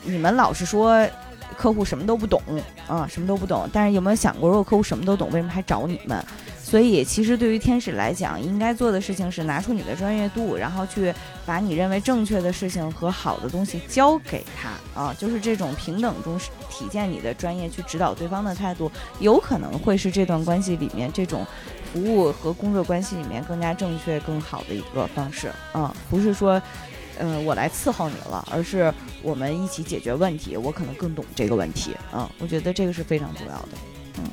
你们老是说客户什么都不懂啊、什么都不懂，但是有没有想过，如果客户什么都懂，为什么还找你们？所以其实对于天使来讲，应该做的事情是拿出你的专业度，然后去把你认为正确的事情和好的东西交给他啊，就是这种平等中体现你的专业去指导对方的态度，有可能会是这段关系里面这种服务和工作关系里面更加正确、更好的一个方式啊，不是说。嗯，我来伺候你了，而是我们一起解决问题。我可能更懂这个问题，嗯，我觉得这个是非常重要的。嗯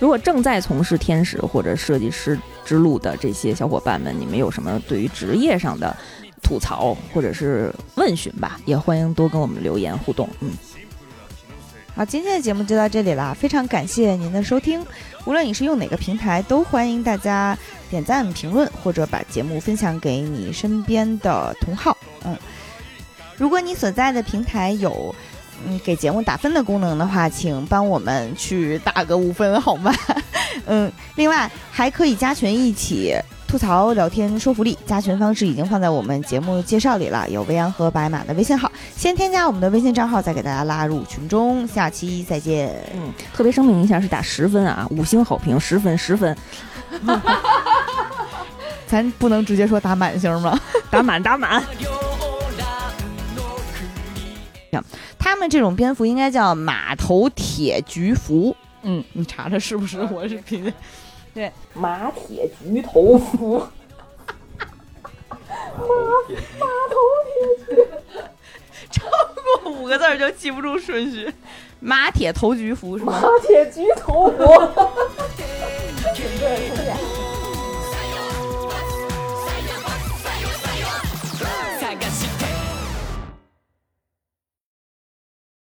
如果正在从事天使或者设计师之路的这些小伙伴们，你们有什么对于职业上的吐槽或者是问询吧？也欢迎多跟我们留言互动。嗯，好，今天的节目就到这里了，非常感谢您的收听。无论你是用哪个平台，都欢迎大家点赞、评论或者把节目分享给你身边的同好。嗯，如果你所在的平台有嗯给节目打分的功能的话，请帮我们去打个五分好吗？嗯，另外还可以加群一起吐槽、聊天、说福利。加群方式已经放在我们节目介绍里了，有未央和白马的微信号，先添加我们的微信账号，再给大家拉入群中。下期再见。嗯，特别声明一下，是打十分啊，五星好评，十分，十分，咱不能直接说打满星吗？打满，打满。他们这种蝙蝠应该叫马头铁菊蝠。嗯，你查查是不是我是拼的？对，马铁菊头铁局。超过五个字儿就记不住顺序。马铁头菊服是吗？马铁菊头蝠。「